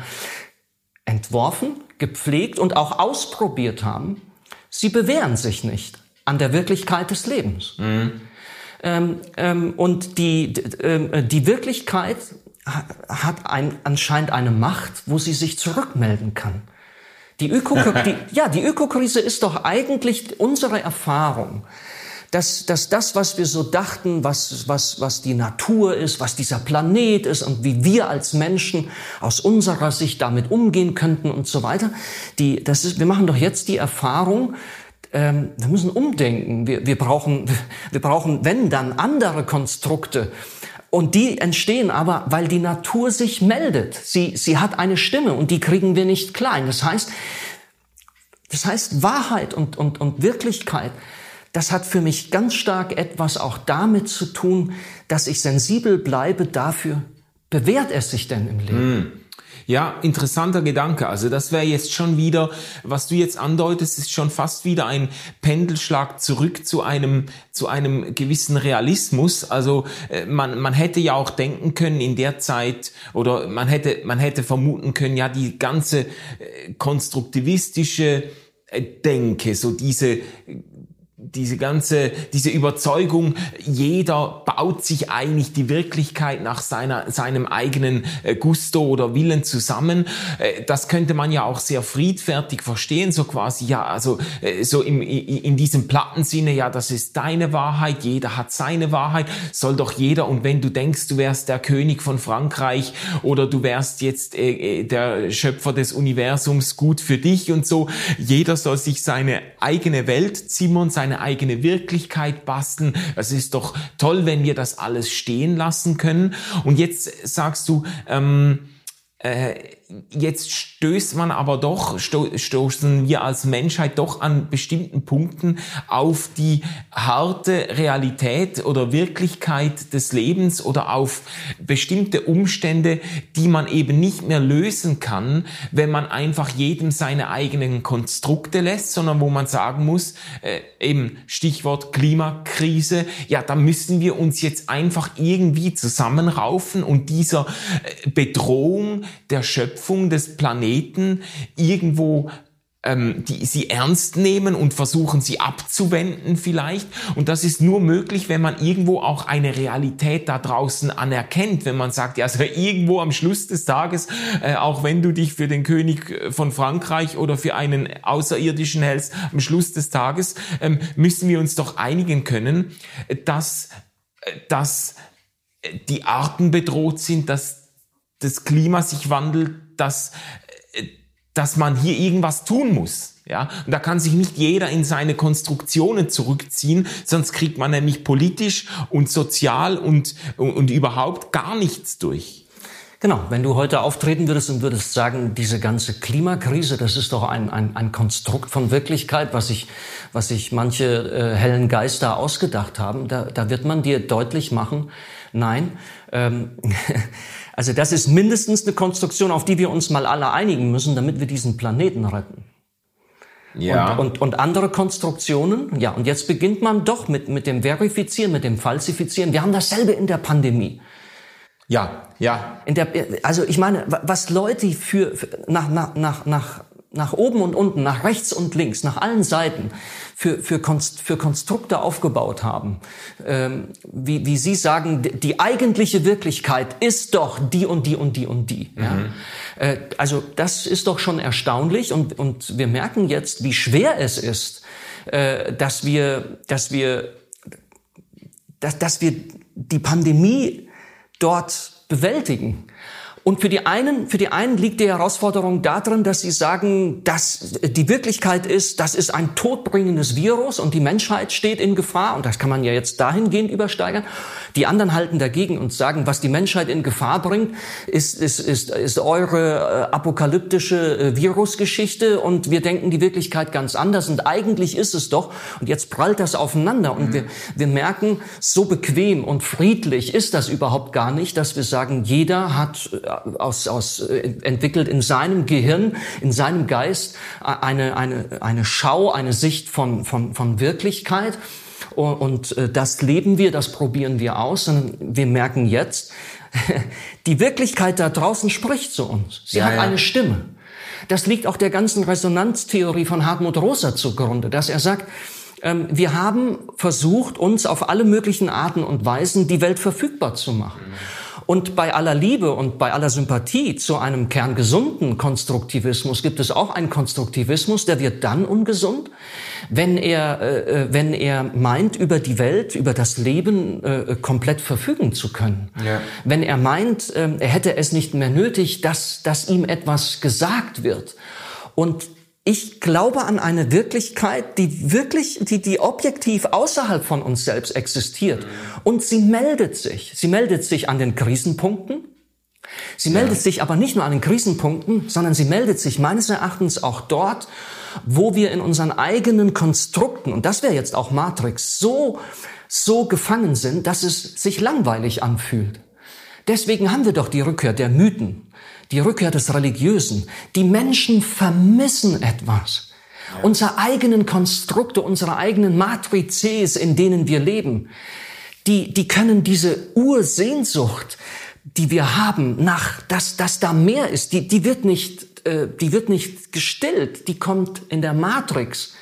entworfen, gepflegt und auch ausprobiert haben, sie bewähren sich nicht an der Wirklichkeit des Lebens. Mhm. Ähm, ähm, und die, äh, die Wirklichkeit hat ein, anscheinend eine Macht, wo sie sich zurückmelden kann. Die, Öko die, ja, die Ökokrise ist doch eigentlich unsere Erfahrung, dass, dass das, was wir so dachten, was, was, was die Natur ist, was dieser Planet ist und wie wir als Menschen aus unserer Sicht damit umgehen könnten und so weiter, die, das ist, wir machen doch jetzt die Erfahrung, ähm, wir müssen umdenken. Wir, wir, brauchen, wir brauchen, wenn dann, andere Konstrukte. Und die entstehen aber, weil die Natur sich meldet. Sie, sie hat eine Stimme und die kriegen wir nicht klein. Das heißt, das heißt Wahrheit und, und, und Wirklichkeit, das hat für mich ganz stark etwas auch damit zu tun, dass ich sensibel bleibe dafür, bewährt es sich denn im Leben? Mm. Ja, interessanter Gedanke. Also das wäre jetzt schon wieder, was du jetzt andeutest, ist schon fast wieder ein Pendelschlag zurück zu einem zu einem gewissen Realismus. Also äh, man man hätte ja auch denken können in der Zeit oder man hätte man hätte vermuten können, ja die ganze äh, konstruktivistische äh, Denke, so diese diese ganze, diese Überzeugung, jeder baut sich eigentlich die Wirklichkeit nach seiner, seinem eigenen äh, Gusto oder Willen zusammen. Äh, das könnte man ja auch sehr friedfertig verstehen, so quasi, ja, also äh, so im, in diesem platten Sinne, ja, das ist deine Wahrheit, jeder hat seine Wahrheit, soll doch jeder, und wenn du denkst, du wärst der König von Frankreich oder du wärst jetzt der Schöpfer des Universums, gut für dich und so, jeder soll sich seine eigene Welt zimmern, seine eigene Wirklichkeit basteln. Es ist doch toll, wenn wir das alles stehen lassen können. Und jetzt sagst du, ähm, äh, jetzt stößt man aber doch, stoßen wir als Menschheit doch an bestimmten Punkten auf die harte Realität oder Wirklichkeit des Lebens oder auf bestimmte Umstände, die man eben nicht mehr lösen kann, wenn man einfach jedem seine eigenen Konstrukte lässt, sondern wo man sagen muss, äh, eben Stichwort Klimakrise, ja, da müssen wir uns jetzt einfach irgendwie zusammenraufen und dieser äh, Bedrohung der Schöpfung Schöpfung des Planeten irgendwo ähm, die sie ernst nehmen und versuchen sie abzuwenden vielleicht. Und das ist nur möglich, wenn man irgendwo auch eine Realität da draußen anerkennt. Wenn man sagt, ja, also irgendwo am Schluss des Tages, äh, auch wenn du dich für den König äh, von Frankreich oder für einen Außerirdischen hältst, am Schluss des Tages ähm, müssen wir uns doch einigen können, dass, äh, dass die Arten bedroht sind, dass das Klima sich wandelt, dass, äh, dass man hier irgendwas tun muss. Ja, und da kann sich nicht jeder in seine Konstruktionen zurückziehen, sonst kriegt man nämlich politisch und sozial und, und überhaupt gar nichts durch. Genau, wenn du heute auftreten würdest und würdest sagen, diese ganze Klimakrise, das ist doch ein, ein, ein Konstrukt von Wirklichkeit, was sich was sich manche äh, hellen Geister ausgedacht haben, da, da wird man dir deutlich machen, nein, ähm, Also das ist mindestens eine Konstruktion, auf die wir uns mal alle einigen müssen, damit wir diesen Planeten retten. Ja. Und, und, und andere Konstruktionen, ja, und jetzt beginnt man doch mit, mit dem Verifizieren, mit dem Falsifizieren. Wir haben dasselbe in der Pandemie. Ja, ja. In der, also ich meine, was Leute für, für nach, nach, nach, nach nach oben und unten, nach rechts und links, nach allen Seiten für, für, Konst, für Konstrukte aufgebaut haben. Ähm, wie, wie Sie sagen, die eigentliche Wirklichkeit ist doch die und die und die und die. Mhm. Ja? Äh, also das ist doch schon erstaunlich und, und wir merken jetzt, wie schwer es ist, äh, dass wir, dass wir, dass, dass wir die Pandemie dort bewältigen. Und für die einen, für die einen liegt die Herausforderung darin, dass sie sagen, dass die Wirklichkeit ist, das ist ein todbringendes Virus und die Menschheit steht in Gefahr. Und das kann man ja jetzt dahingehend übersteigern. Die anderen halten dagegen und sagen, was die Menschheit in Gefahr bringt, ist, ist, ist, ist eure äh, apokalyptische äh, Virusgeschichte und wir denken die Wirklichkeit ganz anders. Und eigentlich ist es doch, und jetzt prallt das aufeinander und mhm. wir, wir merken, so bequem und friedlich ist das überhaupt gar nicht, dass wir sagen, jeder hat äh, aus, aus, äh, entwickelt in seinem Gehirn, in seinem Geist eine, eine, eine Schau, eine Sicht von, von, von Wirklichkeit. Und äh, das leben wir, das probieren wir aus. Und wir merken jetzt, die Wirklichkeit da draußen spricht zu uns. Sie ja, hat ja. eine Stimme. Das liegt auch der ganzen Resonanztheorie von Hartmut Rosa zugrunde, dass er sagt, ähm, wir haben versucht, uns auf alle möglichen Arten und Weisen die Welt verfügbar zu machen. Und bei aller Liebe und bei aller Sympathie zu einem kerngesunden Konstruktivismus gibt es auch einen Konstruktivismus, der wird dann ungesund, wenn er, äh, äh, wenn er meint, über die Welt, über das Leben äh, komplett verfügen zu können. Ja. Wenn er meint, äh, er hätte es nicht mehr nötig, dass, dass ihm etwas gesagt wird. Und ich glaube an eine Wirklichkeit, die wirklich, die, die objektiv außerhalb von uns selbst existiert. Und sie meldet sich. Sie meldet sich an den Krisenpunkten. Sie meldet sich aber nicht nur an den Krisenpunkten, sondern sie meldet sich meines Erachtens auch dort, wo wir in unseren eigenen Konstrukten, und das wäre jetzt auch Matrix, so, so gefangen sind, dass es sich langweilig anfühlt. Deswegen haben wir doch die Rückkehr der Mythen, die Rückkehr des Religiösen. Die Menschen vermissen etwas. Ja. Unsere eigenen Konstrukte, unsere eigenen Matrizes, in denen wir leben, die, die können diese Ursehnsucht, die wir haben, nach, dass, dass da mehr ist, die, die wird nicht, äh, die wird nicht gestillt, die kommt in der Matrix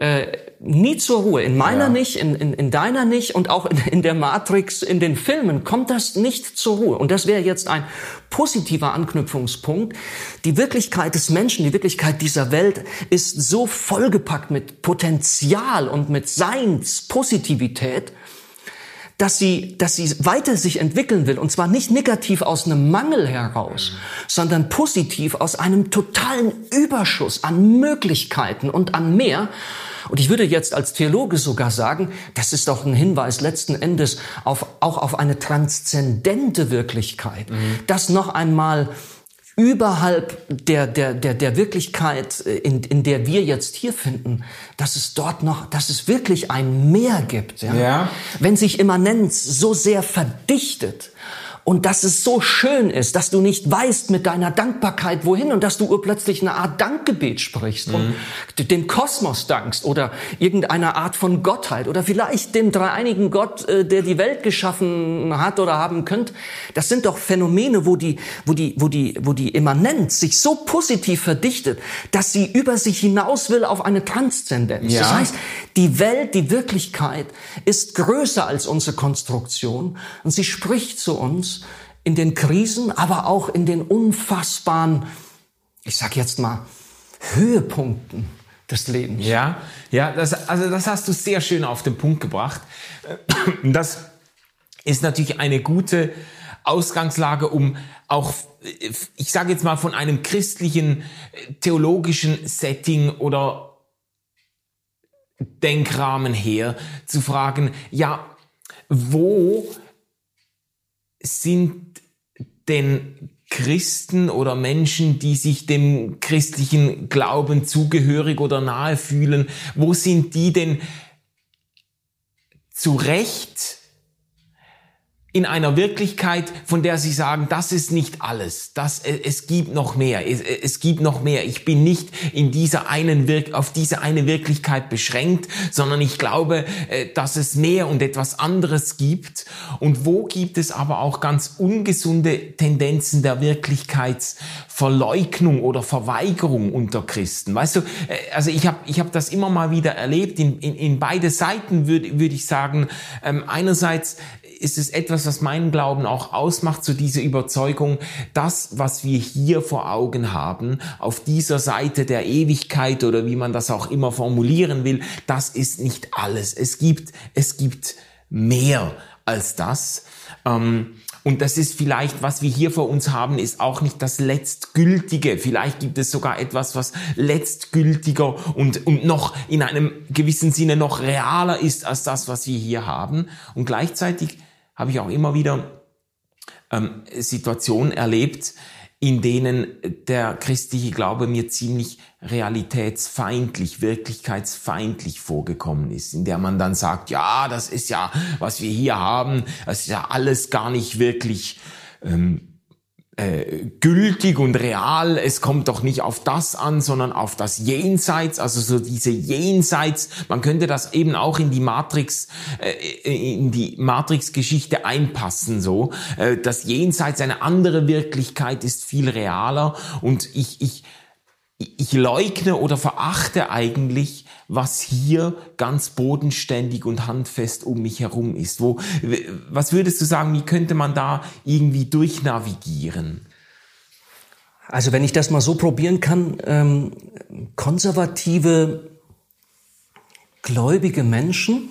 äh, nie zur Ruhe. In meiner ja. nicht, in, in, in deiner nicht und auch in, in der Matrix, in den Filmen kommt das nicht zur Ruhe. Und das wäre jetzt ein positiver Anknüpfungspunkt. Die Wirklichkeit des Menschen, die Wirklichkeit dieser Welt ist so vollgepackt mit Potenzial und mit Seinspositivität, dass sie, dass sie weiter sich entwickeln will. Und zwar nicht negativ aus einem Mangel heraus, sondern positiv aus einem totalen Überschuss an Möglichkeiten und an mehr. Und ich würde jetzt als Theologe sogar sagen, das ist doch ein Hinweis letzten Endes auf, auch auf eine transzendente Wirklichkeit, mhm. dass noch einmal überhalb der, der, der, der Wirklichkeit, äh, in, in der wir jetzt hier finden, dass es dort noch, dass es wirklich ein Meer gibt. Ja? ja. Wenn sich Immanenz so sehr verdichtet und dass es so schön ist, dass du nicht weißt mit deiner Dankbarkeit wohin und dass du urplötzlich eine Art Dankgebet sprichst mhm. und dem Kosmos dankst oder irgendeiner Art von Gottheit oder vielleicht dem dreieinigen Gott, äh, der die Welt geschaffen hat oder haben könnte. Das sind doch Phänomene, wo die, wo die, wo die, wo die Immanenz sich so positiv verdichtet, dass sie über sich hinaus will auf eine Transzendenz. Ja. Das heißt, die Welt, die Wirklichkeit ist größer als unsere Konstruktion und sie spricht zu uns in den Krisen, aber auch in den unfassbaren, ich sag jetzt mal, Höhepunkten des Lebens. Ja, ja, das, also das hast du sehr schön auf den Punkt gebracht. Das ist natürlich eine gute Ausgangslage, um auch, ich sage jetzt mal, von einem christlichen theologischen Setting oder Denkrahmen her zu fragen, ja, wo sind denn Christen oder Menschen, die sich dem christlichen Glauben zugehörig oder nahe fühlen, wo sind die denn zu Recht in einer Wirklichkeit, von der sie sagen, das ist nicht alles, das, äh, es gibt noch mehr, es, äh, es gibt noch mehr. Ich bin nicht in dieser einen Wirk auf diese eine Wirklichkeit beschränkt, sondern ich glaube, äh, dass es mehr und etwas anderes gibt. Und wo gibt es aber auch ganz ungesunde Tendenzen der Wirklichkeitsverleugnung oder Verweigerung unter Christen? Weißt du, also ich habe ich hab das immer mal wieder erlebt, in, in, in beide Seiten würde würd ich sagen. Ähm, einerseits ist es etwas, was meinen Glauben auch ausmacht, so diese Überzeugung, das, was wir hier vor Augen haben, auf dieser Seite der Ewigkeit oder wie man das auch immer formulieren will, das ist nicht alles. Es gibt, es gibt mehr als das. Ähm, und das ist vielleicht, was wir hier vor uns haben, ist auch nicht das Letztgültige. Vielleicht gibt es sogar etwas, was letztgültiger und, und noch in einem gewissen Sinne noch realer ist als das, was wir hier haben. Und gleichzeitig habe ich auch immer wieder ähm, Situationen erlebt, in denen der christliche Glaube mir ziemlich realitätsfeindlich, wirklichkeitsfeindlich vorgekommen ist, in der man dann sagt, ja, das ist ja, was wir hier haben, das ist ja alles gar nicht wirklich ähm, äh, gültig und real. Es kommt doch nicht auf das an, sondern auf das Jenseits, also so diese Jenseits. Man könnte das eben auch in die Matrix, äh, in die Matrix-Geschichte einpassen, so. Äh, das Jenseits, eine andere Wirklichkeit ist viel realer und ich, ich, ich leugne oder verachte eigentlich, was hier ganz bodenständig und handfest um mich herum ist. Wo, was würdest du sagen, wie könnte man da irgendwie durchnavigieren? Also wenn ich das mal so probieren kann, ähm, konservative, gläubige Menschen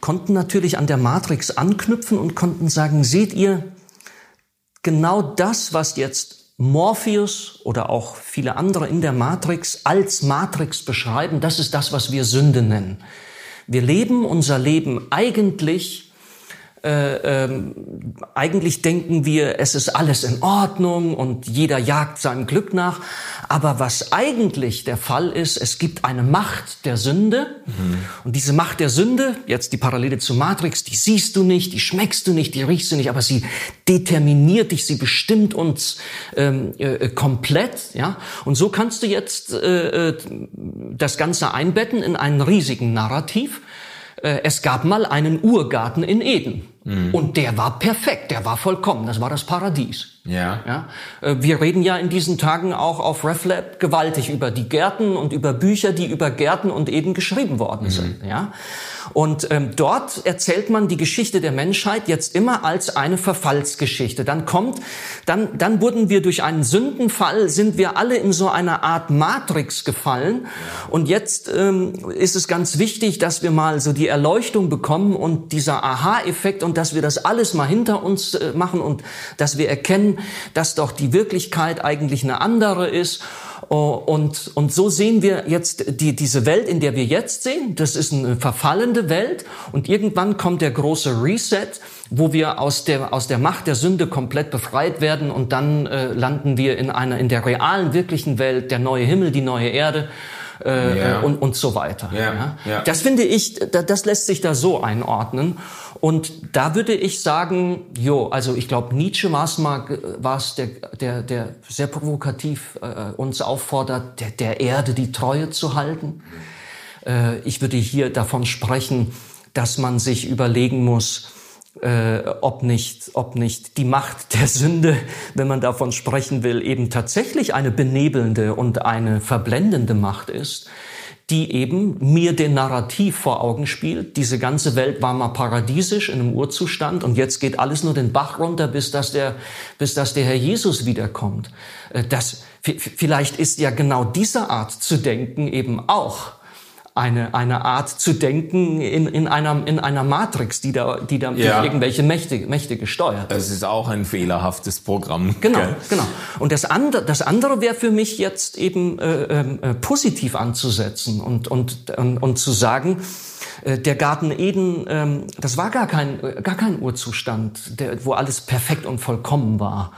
konnten natürlich an der Matrix anknüpfen und konnten sagen, seht ihr, genau das, was jetzt Morpheus oder auch viele andere in der Matrix als Matrix beschreiben, das ist das, was wir Sünde nennen. Wir leben unser Leben eigentlich äh, ähm, eigentlich denken wir, es ist alles in Ordnung und jeder jagt seinem Glück nach. Aber was eigentlich der Fall ist, es gibt eine Macht der Sünde. Mhm. Und diese Macht der Sünde, jetzt die Parallele zu Matrix, die siehst du nicht, die schmeckst du nicht, die riechst du nicht, aber sie determiniert dich, sie bestimmt uns ähm, äh, komplett. Ja? Und so kannst du jetzt äh, äh das Ganze einbetten in einen riesigen Narrativ. Äh, es gab mal einen Urgarten in Eden. Mhm. Und der war perfekt, der war vollkommen, das war das Paradies. Ja. ja. Äh, wir reden ja in diesen Tagen auch auf RefLab gewaltig über die Gärten und über Bücher, die über Gärten und Eden geschrieben worden mhm. sind. Ja. Und ähm, dort erzählt man die Geschichte der Menschheit jetzt immer als eine Verfallsgeschichte. Dann kommt, dann, dann wurden wir durch einen Sündenfall, sind wir alle in so einer Art Matrix gefallen. Und jetzt ähm, ist es ganz wichtig, dass wir mal so die Erleuchtung bekommen und dieser Aha-Effekt und dass wir das alles mal hinter uns äh, machen und dass wir erkennen, dass doch die Wirklichkeit eigentlich eine andere ist. Oh, und, und so sehen wir jetzt die, diese Welt, in der wir jetzt sehen. Das ist eine verfallende Welt. Und irgendwann kommt der große Reset, wo wir aus der, aus der Macht der Sünde komplett befreit werden. Und dann äh, landen wir in einer, in der realen, wirklichen Welt, der neue Himmel, die neue Erde äh, ja. und, und so weiter. Ja. Ja. Das finde ich, das lässt sich da so einordnen. Und da würde ich sagen, jo, also ich glaube, Nietzsche war es war es der, der, der sehr provokativ äh, uns auffordert, der, der Erde die Treue zu halten. Äh, ich würde hier davon sprechen, dass man sich überlegen muss, äh, ob nicht, ob nicht die Macht der Sünde, wenn man davon sprechen will, eben tatsächlich eine benebelnde und eine verblendende Macht ist, die eben mir den Narrativ vor Augen spielt. Diese ganze Welt war mal paradiesisch in einem Urzustand und jetzt geht alles nur den Bach runter, bis dass der, bis dass der Herr Jesus wiederkommt. Äh, das, vielleicht ist ja genau diese Art zu denken eben auch eine, eine Art zu denken in, in, einer, in einer Matrix, die da, die da ja. irgendwelche Mächte, Mächte gesteuert Das ist auch ein fehlerhaftes Programm. Genau, gell? genau. Und das andere, das andere wäre für mich jetzt eben äh, ähm, äh, positiv anzusetzen und, und, und, und zu sagen, äh, der Garten Eden, ähm, das war gar kein, gar kein Urzustand, der, wo alles perfekt und vollkommen war,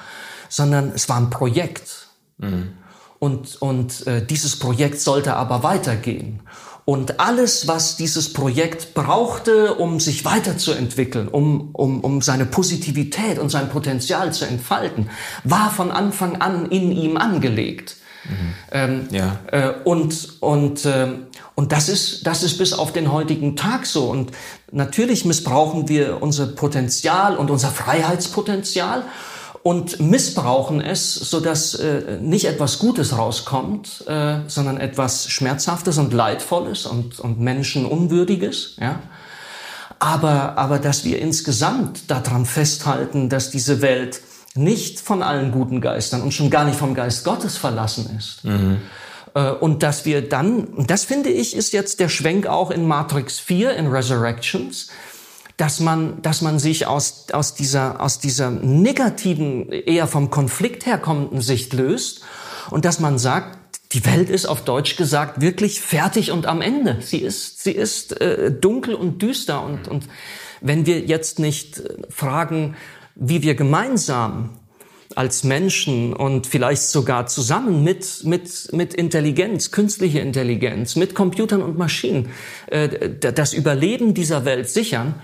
sondern es war ein Projekt. Mhm. Und, und äh, dieses Projekt sollte aber weitergehen. Und alles, was dieses Projekt brauchte, um sich weiterzuentwickeln, um, um, um seine Positivität und sein Potenzial zu entfalten, war von Anfang an in ihm angelegt. Mhm. Ähm, ja. Äh, und und, äh, und das, ist, das ist bis auf den heutigen Tag so. Und natürlich missbrauchen wir unser Potenzial und unser Freiheitspotenzial und missbrauchen es, so dass äh, nicht etwas Gutes rauskommt, äh, sondern etwas Schmerzhaftes und Leidvolles und, und Menschenunwürdiges. Ja? Aber, aber dass wir insgesamt daran festhalten, dass diese Welt nicht von allen guten Geistern und schon gar nicht vom Geist Gottes verlassen ist. Mhm. Äh, und dass wir dann, das finde ich, ist jetzt der Schwenk auch in Matrix 4, in Resurrections, dass man, dass man sich aus, aus, dieser, aus dieser negativen, eher vom Konflikt herkommenden Sicht löst und dass man sagt, die Welt ist auf Deutsch gesagt wirklich fertig und am Ende. Sie ist, sie ist äh, dunkel und düster und, und wenn wir jetzt nicht äh, fragen, wie wir gemeinsam als Menschen und vielleicht sogar zusammen mit, mit, mit Intelligenz, künstliche Intelligenz, mit Computern und Maschinen äh, das Überleben dieser Welt sichern,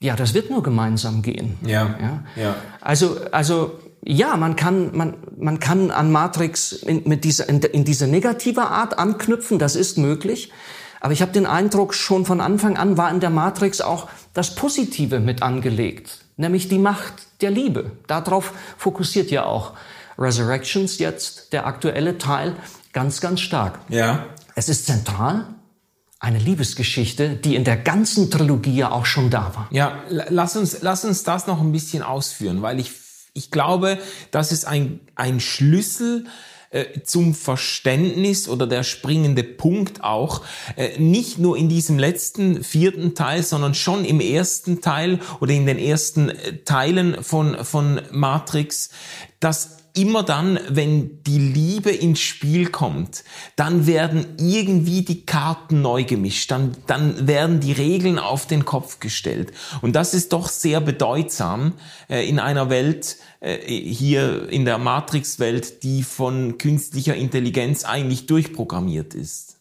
ja, das wird nur gemeinsam gehen. Ja. ja? ja. Also, also ja, man kann, man, man kann an Matrix in, mit dieser, in, in dieser negative Art anknüpfen, das ist möglich. Aber ich habe den Eindruck, schon von Anfang an war in der Matrix auch das Positive mit angelegt, nämlich die Macht der Liebe. Darauf fokussiert ja auch Resurrections jetzt, der aktuelle Teil, ganz, ganz stark. Ja. Es ist zentral, eine Liebesgeschichte, die in der ganzen Trilogie ja auch schon da war. Ja, lass uns, lass uns das noch ein bisschen ausführen, weil ich, ich glaube, das ist ein, ein Schlüssel äh, zum Verständnis oder der springende Punkt auch, äh, nicht nur in diesem letzten vierten Teil, sondern schon im ersten Teil oder in den ersten äh, Teilen von, von Matrix, dass immer dann, wenn die Liebe ins Spiel kommt, dann werden irgendwie die Karten neu gemischt, dann, dann werden die Regeln auf den Kopf gestellt. Und das ist doch sehr bedeutsam äh, in einer Welt, äh, hier in der Matrix-Welt, die von künstlicher Intelligenz eigentlich durchprogrammiert ist.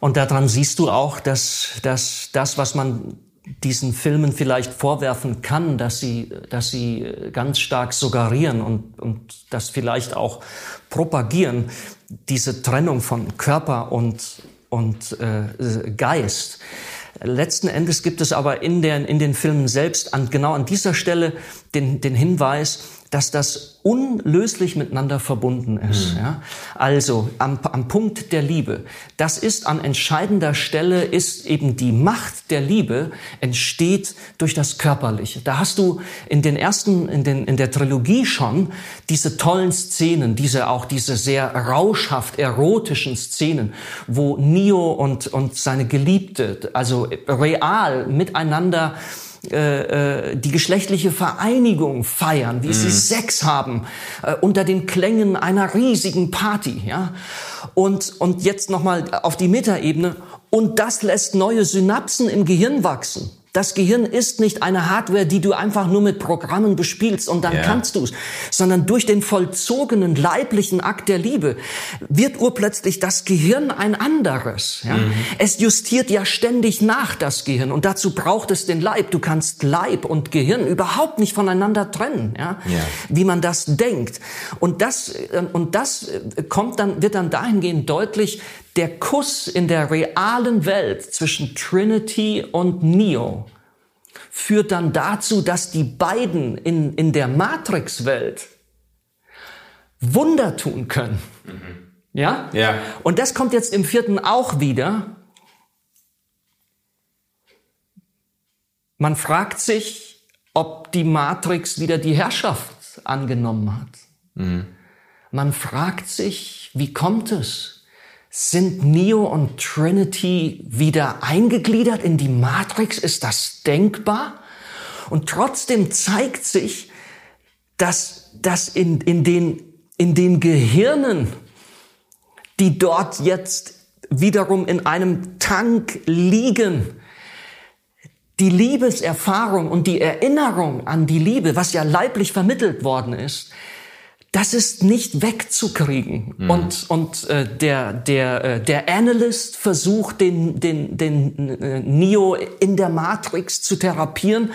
Und daran siehst du auch, dass, dass das, was man diesen Filmen vielleicht vorwerfen kann, dass sie, dass sie ganz stark suggerieren und, und das vielleicht auch propagieren, diese Trennung von Körper und, und äh, Geist. Letzten Endes gibt es aber in, der, in den Filmen selbst an, genau an dieser Stelle den, den Hinweis, dass das unlöslich miteinander verbunden ist. Mhm. Ja? Also am, am Punkt der Liebe, das ist an entscheidender Stelle, ist eben die Macht der Liebe entsteht durch das Körperliche. Da hast du in den ersten, in, den, in der Trilogie schon diese tollen Szenen, diese auch diese sehr rauschhaft erotischen Szenen, wo Neo und, und seine Geliebte, also real miteinander äh, äh, die geschlechtliche Vereinigung feiern, wie mhm. sie Sex haben, äh, unter den Klängen einer riesigen Party, ja. Und, und jetzt nochmal auf die Metaebene. Und das lässt neue Synapsen im Gehirn wachsen. Das Gehirn ist nicht eine Hardware, die du einfach nur mit Programmen bespielst und dann ja. kannst du es, sondern durch den vollzogenen leiblichen Akt der Liebe wird urplötzlich das Gehirn ein anderes. Ja? Mhm. Es justiert ja ständig nach das Gehirn und dazu braucht es den Leib. Du kannst Leib und Gehirn überhaupt nicht voneinander trennen, ja? ja. wie man das denkt. Und das äh, und das äh, kommt dann wird dann dahingehend deutlich, der Kuss in der realen Welt zwischen Trinity und Neo führt dann dazu, dass die beiden in, in der Matrix-Welt Wunder tun können. Mhm. Ja? Ja. Und das kommt jetzt im vierten auch wieder. Man fragt sich, ob die Matrix wieder die Herrschaft angenommen hat. Mhm. Man fragt sich, wie kommt es? Sind Neo und Trinity wieder eingegliedert in die Matrix? Ist das denkbar? Und trotzdem zeigt sich, dass, dass in, in, den, in den Gehirnen, die dort jetzt wiederum in einem Tank liegen, die Liebeserfahrung und die Erinnerung an die Liebe, was ja leiblich vermittelt worden ist, das ist nicht wegzukriegen. Mhm. Und, und äh, der, der, äh, der Analyst versucht, den, den, den äh, Neo in der Matrix zu therapieren,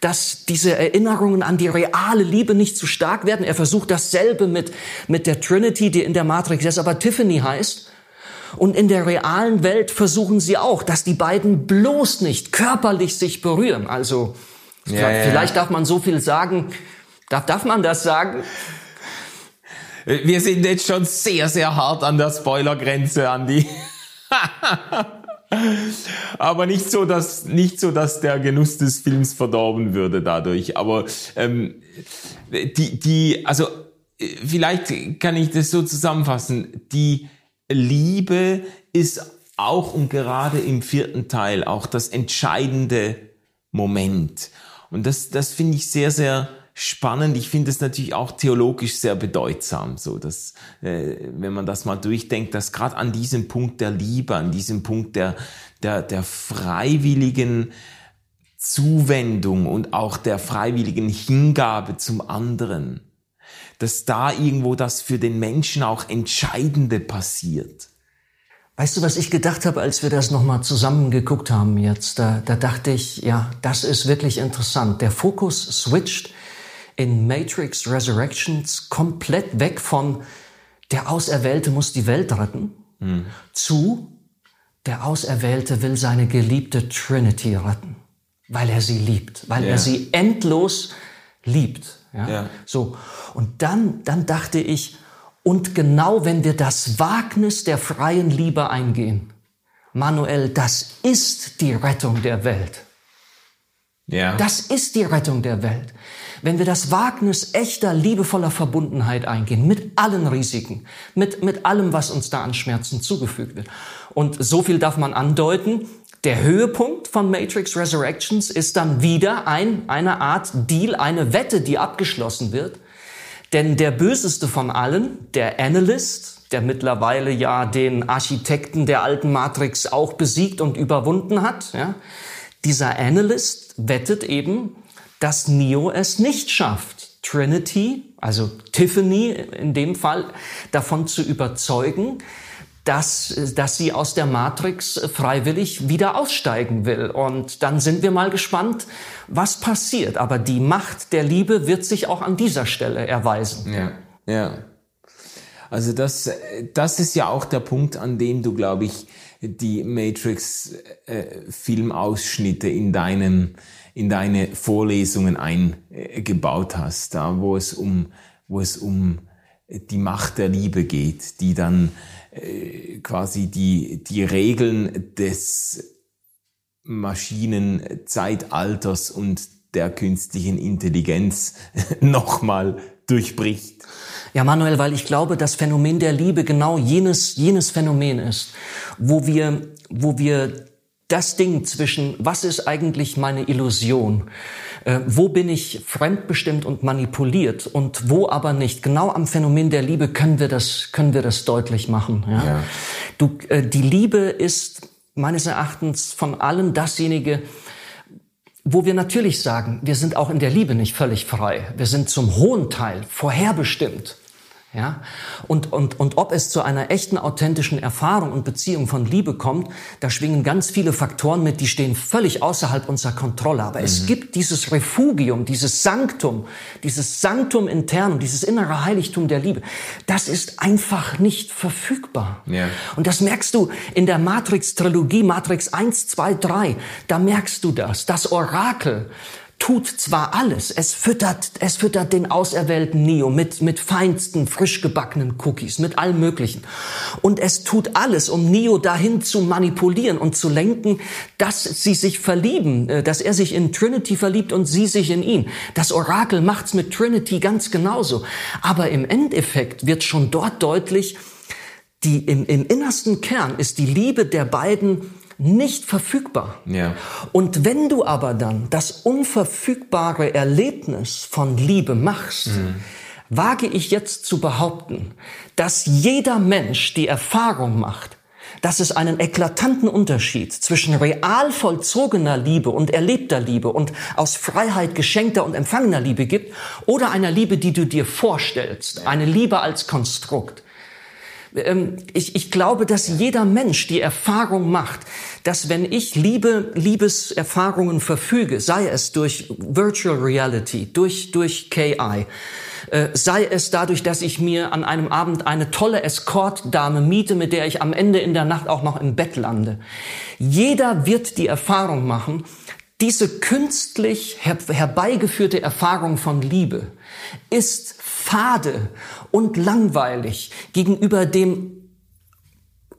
dass diese Erinnerungen an die reale Liebe nicht zu stark werden. Er versucht dasselbe mit, mit der Trinity, die in der Matrix ist, aber Tiffany heißt. Und in der realen Welt versuchen sie auch, dass die beiden bloß nicht körperlich sich berühren. Also ja, vielleicht ja. darf man so viel sagen. Darf, darf man das sagen? Wir sind jetzt schon sehr, sehr hart an der Spoilergrenze, Andi. Aber nicht so, dass nicht so, dass der Genuss des Films verdorben würde dadurch. Aber ähm, die, die, also vielleicht kann ich das so zusammenfassen. Die Liebe ist auch und gerade im vierten Teil auch das entscheidende Moment. Und das, das finde ich sehr, sehr spannend. Ich finde es natürlich auch theologisch sehr bedeutsam, so dass, äh, wenn man das mal durchdenkt, dass gerade an diesem Punkt der Liebe, an diesem Punkt der, der, der freiwilligen Zuwendung und auch der freiwilligen Hingabe zum anderen, dass da irgendwo das für den Menschen auch Entscheidende passiert. Weißt du, was ich gedacht habe, als wir das nochmal zusammen geguckt haben jetzt? Da, da dachte ich, ja, das ist wirklich interessant. Der Fokus switcht in Matrix Resurrections komplett weg von der Auserwählte muss die Welt retten mhm. zu der Auserwählte will seine geliebte Trinity retten, weil er sie liebt, weil yeah. er sie endlos liebt. Ja? Yeah. So. Und dann, dann dachte ich, und genau wenn wir das Wagnis der freien Liebe eingehen, Manuel, das ist die Rettung der Welt. Ja. Das ist die Rettung der Welt. Wenn wir das Wagnis echter, liebevoller Verbundenheit eingehen, mit allen Risiken, mit, mit allem, was uns da an Schmerzen zugefügt wird. Und so viel darf man andeuten. Der Höhepunkt von Matrix Resurrections ist dann wieder ein, eine Art Deal, eine Wette, die abgeschlossen wird, Denn der böseste von allen, der Analyst, der mittlerweile ja den Architekten der alten Matrix auch besiegt und überwunden hat, ja, dieser Analyst wettet eben, dass Neo es nicht schafft, Trinity, also Tiffany in dem Fall, davon zu überzeugen, dass, dass sie aus der Matrix freiwillig wieder aussteigen will. Und dann sind wir mal gespannt, was passiert. Aber die Macht der Liebe wird sich auch an dieser Stelle erweisen. Ja, ja. Also das, das ist ja auch der Punkt, an dem du, glaube ich, die Matrix-Filmausschnitte äh, in deinem in deine Vorlesungen eingebaut hast, da wo es um wo es um die Macht der Liebe geht, die dann äh, quasi die, die Regeln des Maschinenzeitalters und der künstlichen Intelligenz nochmal durchbricht. Ja, Manuel, weil ich glaube, das Phänomen der Liebe genau jenes, jenes Phänomen ist, wo wir, wo wir das Ding zwischen, was ist eigentlich meine Illusion? Äh, wo bin ich fremdbestimmt und manipuliert und wo aber nicht? Genau am Phänomen der Liebe können wir das, können wir das deutlich machen. Ja? ja. Du, äh, die Liebe ist meines Erachtens von allen dasjenige, wo wir natürlich sagen, wir sind auch in der Liebe nicht völlig frei. Wir sind zum hohen Teil vorherbestimmt. Ja? Und, und, und ob es zu einer echten, authentischen Erfahrung und Beziehung von Liebe kommt, da schwingen ganz viele Faktoren mit, die stehen völlig außerhalb unserer Kontrolle. Aber mhm. es gibt dieses Refugium, dieses Sanktum, dieses Sanktum intern, dieses innere Heiligtum der Liebe. Das ist einfach nicht verfügbar. Ja. Und das merkst du in der Matrix-Trilogie, Matrix 1, 2, 3. Da merkst du das. Das Orakel tut zwar alles, es füttert, es füttert den auserwählten Neo mit, mit feinsten, frisch gebackenen Cookies, mit allem Möglichen. Und es tut alles, um Neo dahin zu manipulieren und zu lenken, dass sie sich verlieben, äh, dass er sich in Trinity verliebt und sie sich in ihn. Das Orakel macht's mit Trinity ganz genauso. Aber im Endeffekt wird schon dort deutlich, die im, im innersten Kern ist die Liebe der beiden nicht verfügbar. Ja. Und wenn du aber dann das unverfügbare Erlebnis von Liebe machst, mhm. wage ich jetzt zu behaupten, dass jeder Mensch die Erfahrung macht, dass es einen eklatanten Unterschied zwischen real vollzogener Liebe und erlebter Liebe und aus Freiheit geschenkter und empfangener Liebe gibt oder einer Liebe, die du dir vorstellst, eine Liebe als Konstrukt. Ähm, ich, ich glaube, dass jeder Mensch die Erfahrung macht, dass wenn ich Liebe, Liebeserfahrungen verfüge, sei es durch Virtual Reality, durch, durch KI, äh, sei es dadurch, dass ich mir an einem Abend eine tolle Escort-Dame miete, mit der ich am Ende in der Nacht auch noch im Bett lande. Jeder wird die Erfahrung machen, diese künstlich herbeigeführte Erfahrung von Liebe ist fade und langweilig gegenüber dem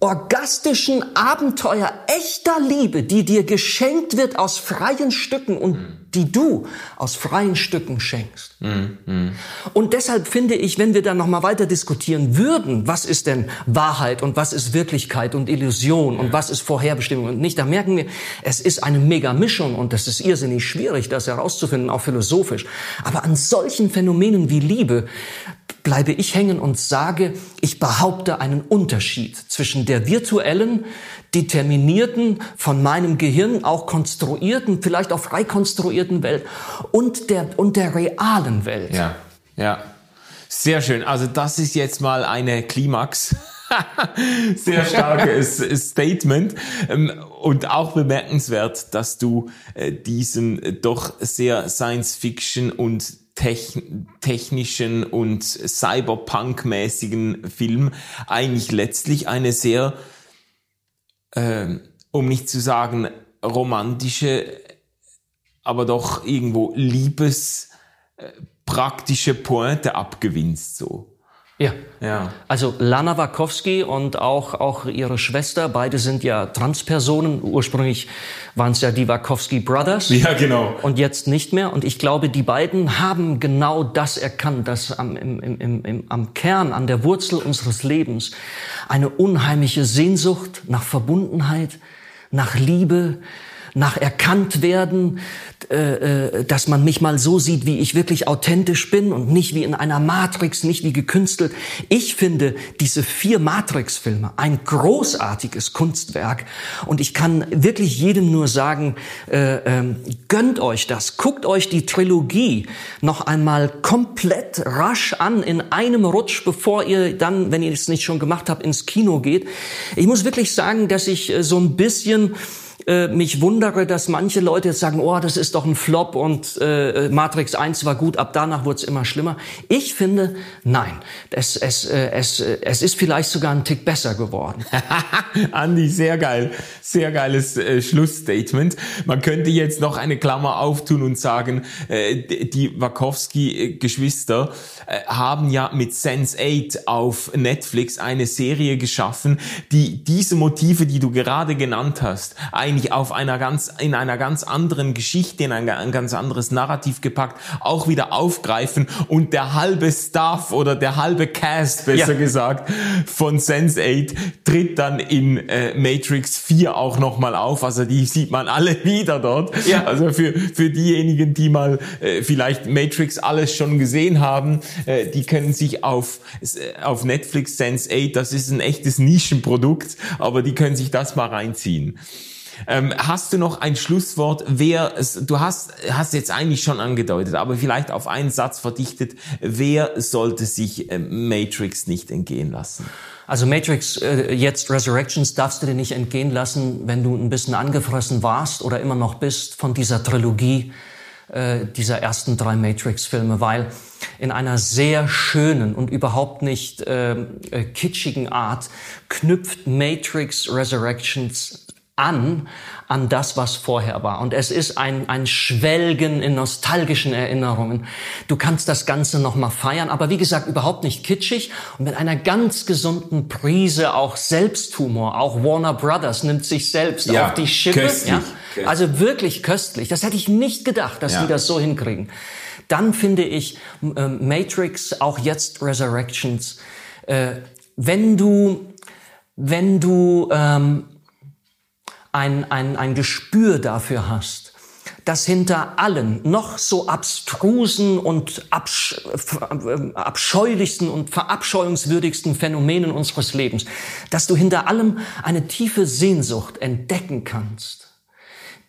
orgastischen Abenteuer echter Liebe, die dir geschenkt wird aus freien Stücken und die du aus freien Stücken schenkst. Mm, Und deshalb finde ich, wenn wir dann noch mal weiter diskutieren würden, was ist denn Wahrheit und was ist Wirklichkeit und Illusion und was ist Vorherbestimmung und nicht, da merken wir, es ist eine mega Mischung und das ist irrsinnig schwierig, das herauszufinden, auch philosophisch. Aber an solchen Phänomenen wie Liebe bleibe ich hängen und sage, ich behaupte einen Unterschied zwischen der virtuellen, determinierten, von meinem Gehirn auch konstruierten, vielleicht auch frei konstruierten Welt und der, und der realen Welt. Ja, ja. Sehr schön. Also das ist jetzt mal eine Klimax. Sehr starkes Statement ähm, und auch bemerkenswert, dass du äh, diesen doch sehr Science-Fiction und technischen und Cyberpunk-mäßigen Film eigentlich letztlich eine sehr, äh, um nicht zu sagen romantische, aber doch irgendwo liebes, äh, Pointe abgewinnst so. Ja. ja. Also Lana Wachowski und auch, auch ihre Schwester, beide sind ja Transpersonen. Ursprünglich waren es ja die Wachowski Brothers. Ja, genau. Und jetzt nicht mehr. Und ich glaube, die beiden haben genau das erkannt, dass am, im, im, im, am Kern, an der Wurzel unseres Lebens eine unheimliche Sehnsucht nach Verbundenheit, nach Liebe, nach erkannt werden, äh, äh, dass man mich mal so sieht, wie ich wirklich authentisch bin und nicht wie in einer Matrix, nicht wie gekünstelt. Ich finde diese vier Matrix-Filme ein großartiges Kunstwerk und ich kann wirklich jedem nur sagen, äh, äh, gönnt euch das, guckt euch die Trilogie noch einmal komplett rasch an in einem Rutsch, bevor ihr dann, wenn ihr es nicht schon gemacht habt, ins Kino geht. Ich muss wirklich sagen, dass ich so ein bisschen äh, mich wundere, dass manche Leute jetzt sagen, oh, das ist doch ein Flop und äh, Matrix 1 war gut, ab danach wurde es immer schlimmer. Ich finde, nein, es, es, äh, es, äh, es ist vielleicht sogar ein Tick besser geworden. Andi, sehr geil, sehr geiles äh, Schlussstatement. Man könnte jetzt noch eine Klammer auftun und sagen, äh, die Wachowski-Geschwister äh, haben ja mit Sense8 auf Netflix eine Serie geschaffen, die diese Motive, die du gerade genannt hast, eigentlich auf einer ganz, in einer ganz anderen Geschichte, in ein, ein ganz anderes Narrativ gepackt, auch wieder aufgreifen und der halbe Staff oder der halbe Cast, besser ja. gesagt, von Sense8 tritt dann in äh, Matrix 4 auch nochmal auf. Also die sieht man alle wieder dort. Ja. Also für, für diejenigen, die mal äh, vielleicht Matrix alles schon gesehen haben, äh, die können sich auf, äh, auf Netflix Sense8, das ist ein echtes Nischenprodukt, aber die können sich das mal reinziehen. Ähm, hast du noch ein Schlusswort? Wer, du hast, hast jetzt eigentlich schon angedeutet, aber vielleicht auf einen Satz verdichtet. Wer sollte sich äh, Matrix nicht entgehen lassen? Also Matrix äh, jetzt Resurrections darfst du dir nicht entgehen lassen, wenn du ein bisschen angefressen warst oder immer noch bist von dieser Trilogie äh, dieser ersten drei Matrix-Filme, weil in einer sehr schönen und überhaupt nicht ähm, äh, kitschigen Art knüpft Matrix Resurrections an, an das, was vorher war. Und es ist ein, ein Schwelgen in nostalgischen Erinnerungen. Du kannst das Ganze nochmal feiern, aber wie gesagt, überhaupt nicht kitschig und mit einer ganz gesunden Prise auch Selbsthumor. Auch Warner Brothers nimmt sich selbst ja, auf die Schippe. Köstlich, ja? Köstlich. Also wirklich köstlich. Das hätte ich nicht gedacht, dass ja. die das so hinkriegen. Dann finde ich äh, Matrix, auch jetzt Resurrections, äh, wenn du, wenn du ähm, ein, ein, ein Gespür dafür hast, dass hinter allen noch so abstrusen und absch abscheulichsten und verabscheuungswürdigsten Phänomenen unseres Lebens, dass du hinter allem eine tiefe Sehnsucht entdecken kannst,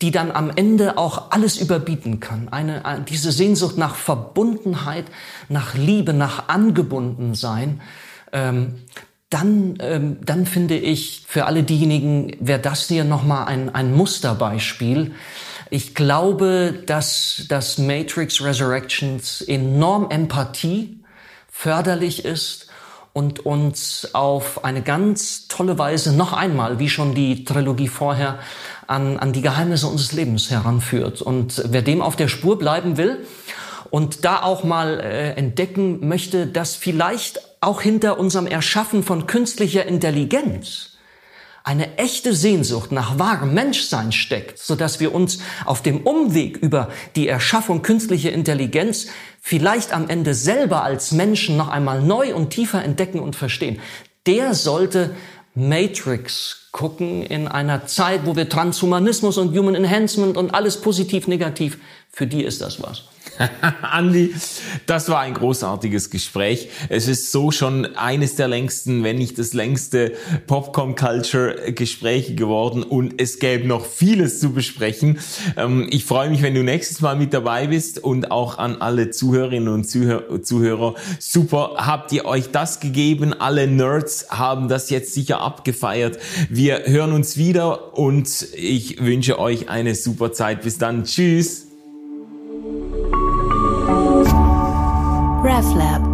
die dann am Ende auch alles überbieten kann. Eine, diese Sehnsucht nach Verbundenheit, nach Liebe, nach Angebundensein, ähm, dann, ähm, dann finde ich, für alle diejenigen wäre das hier nochmal ein, ein Musterbeispiel. Ich glaube, dass das Matrix Resurrections enorm Empathie förderlich ist und uns auf eine ganz tolle Weise noch einmal, wie schon die Trilogie vorher, an, an die Geheimnisse unseres Lebens heranführt. Und wer dem auf der Spur bleiben will und da auch mal äh, entdecken möchte, dass vielleicht auch hinter unserem Erschaffen von künstlicher Intelligenz eine echte Sehnsucht nach wahrem Menschsein steckt, so dass wir uns auf dem Umweg über die Erschaffung künstlicher Intelligenz vielleicht am Ende selber als Menschen noch einmal neu und tiefer entdecken und verstehen. Der sollte Matrix gucken in einer Zeit, wo wir Transhumanismus und Human Enhancement und alles positiv negativ, für die ist das was. Andi, das war ein großartiges Gespräch. Es ist so schon eines der längsten, wenn nicht das längste Popcorn Culture Gespräche geworden und es gäbe noch vieles zu besprechen. Ähm, ich freue mich, wenn du nächstes Mal mit dabei bist und auch an alle Zuhörerinnen und Zuhörer. Super, habt ihr euch das gegeben? Alle Nerds haben das jetzt sicher abgefeiert. Wir hören uns wieder und ich wünsche euch eine super Zeit. Bis dann. Tschüss. RefLab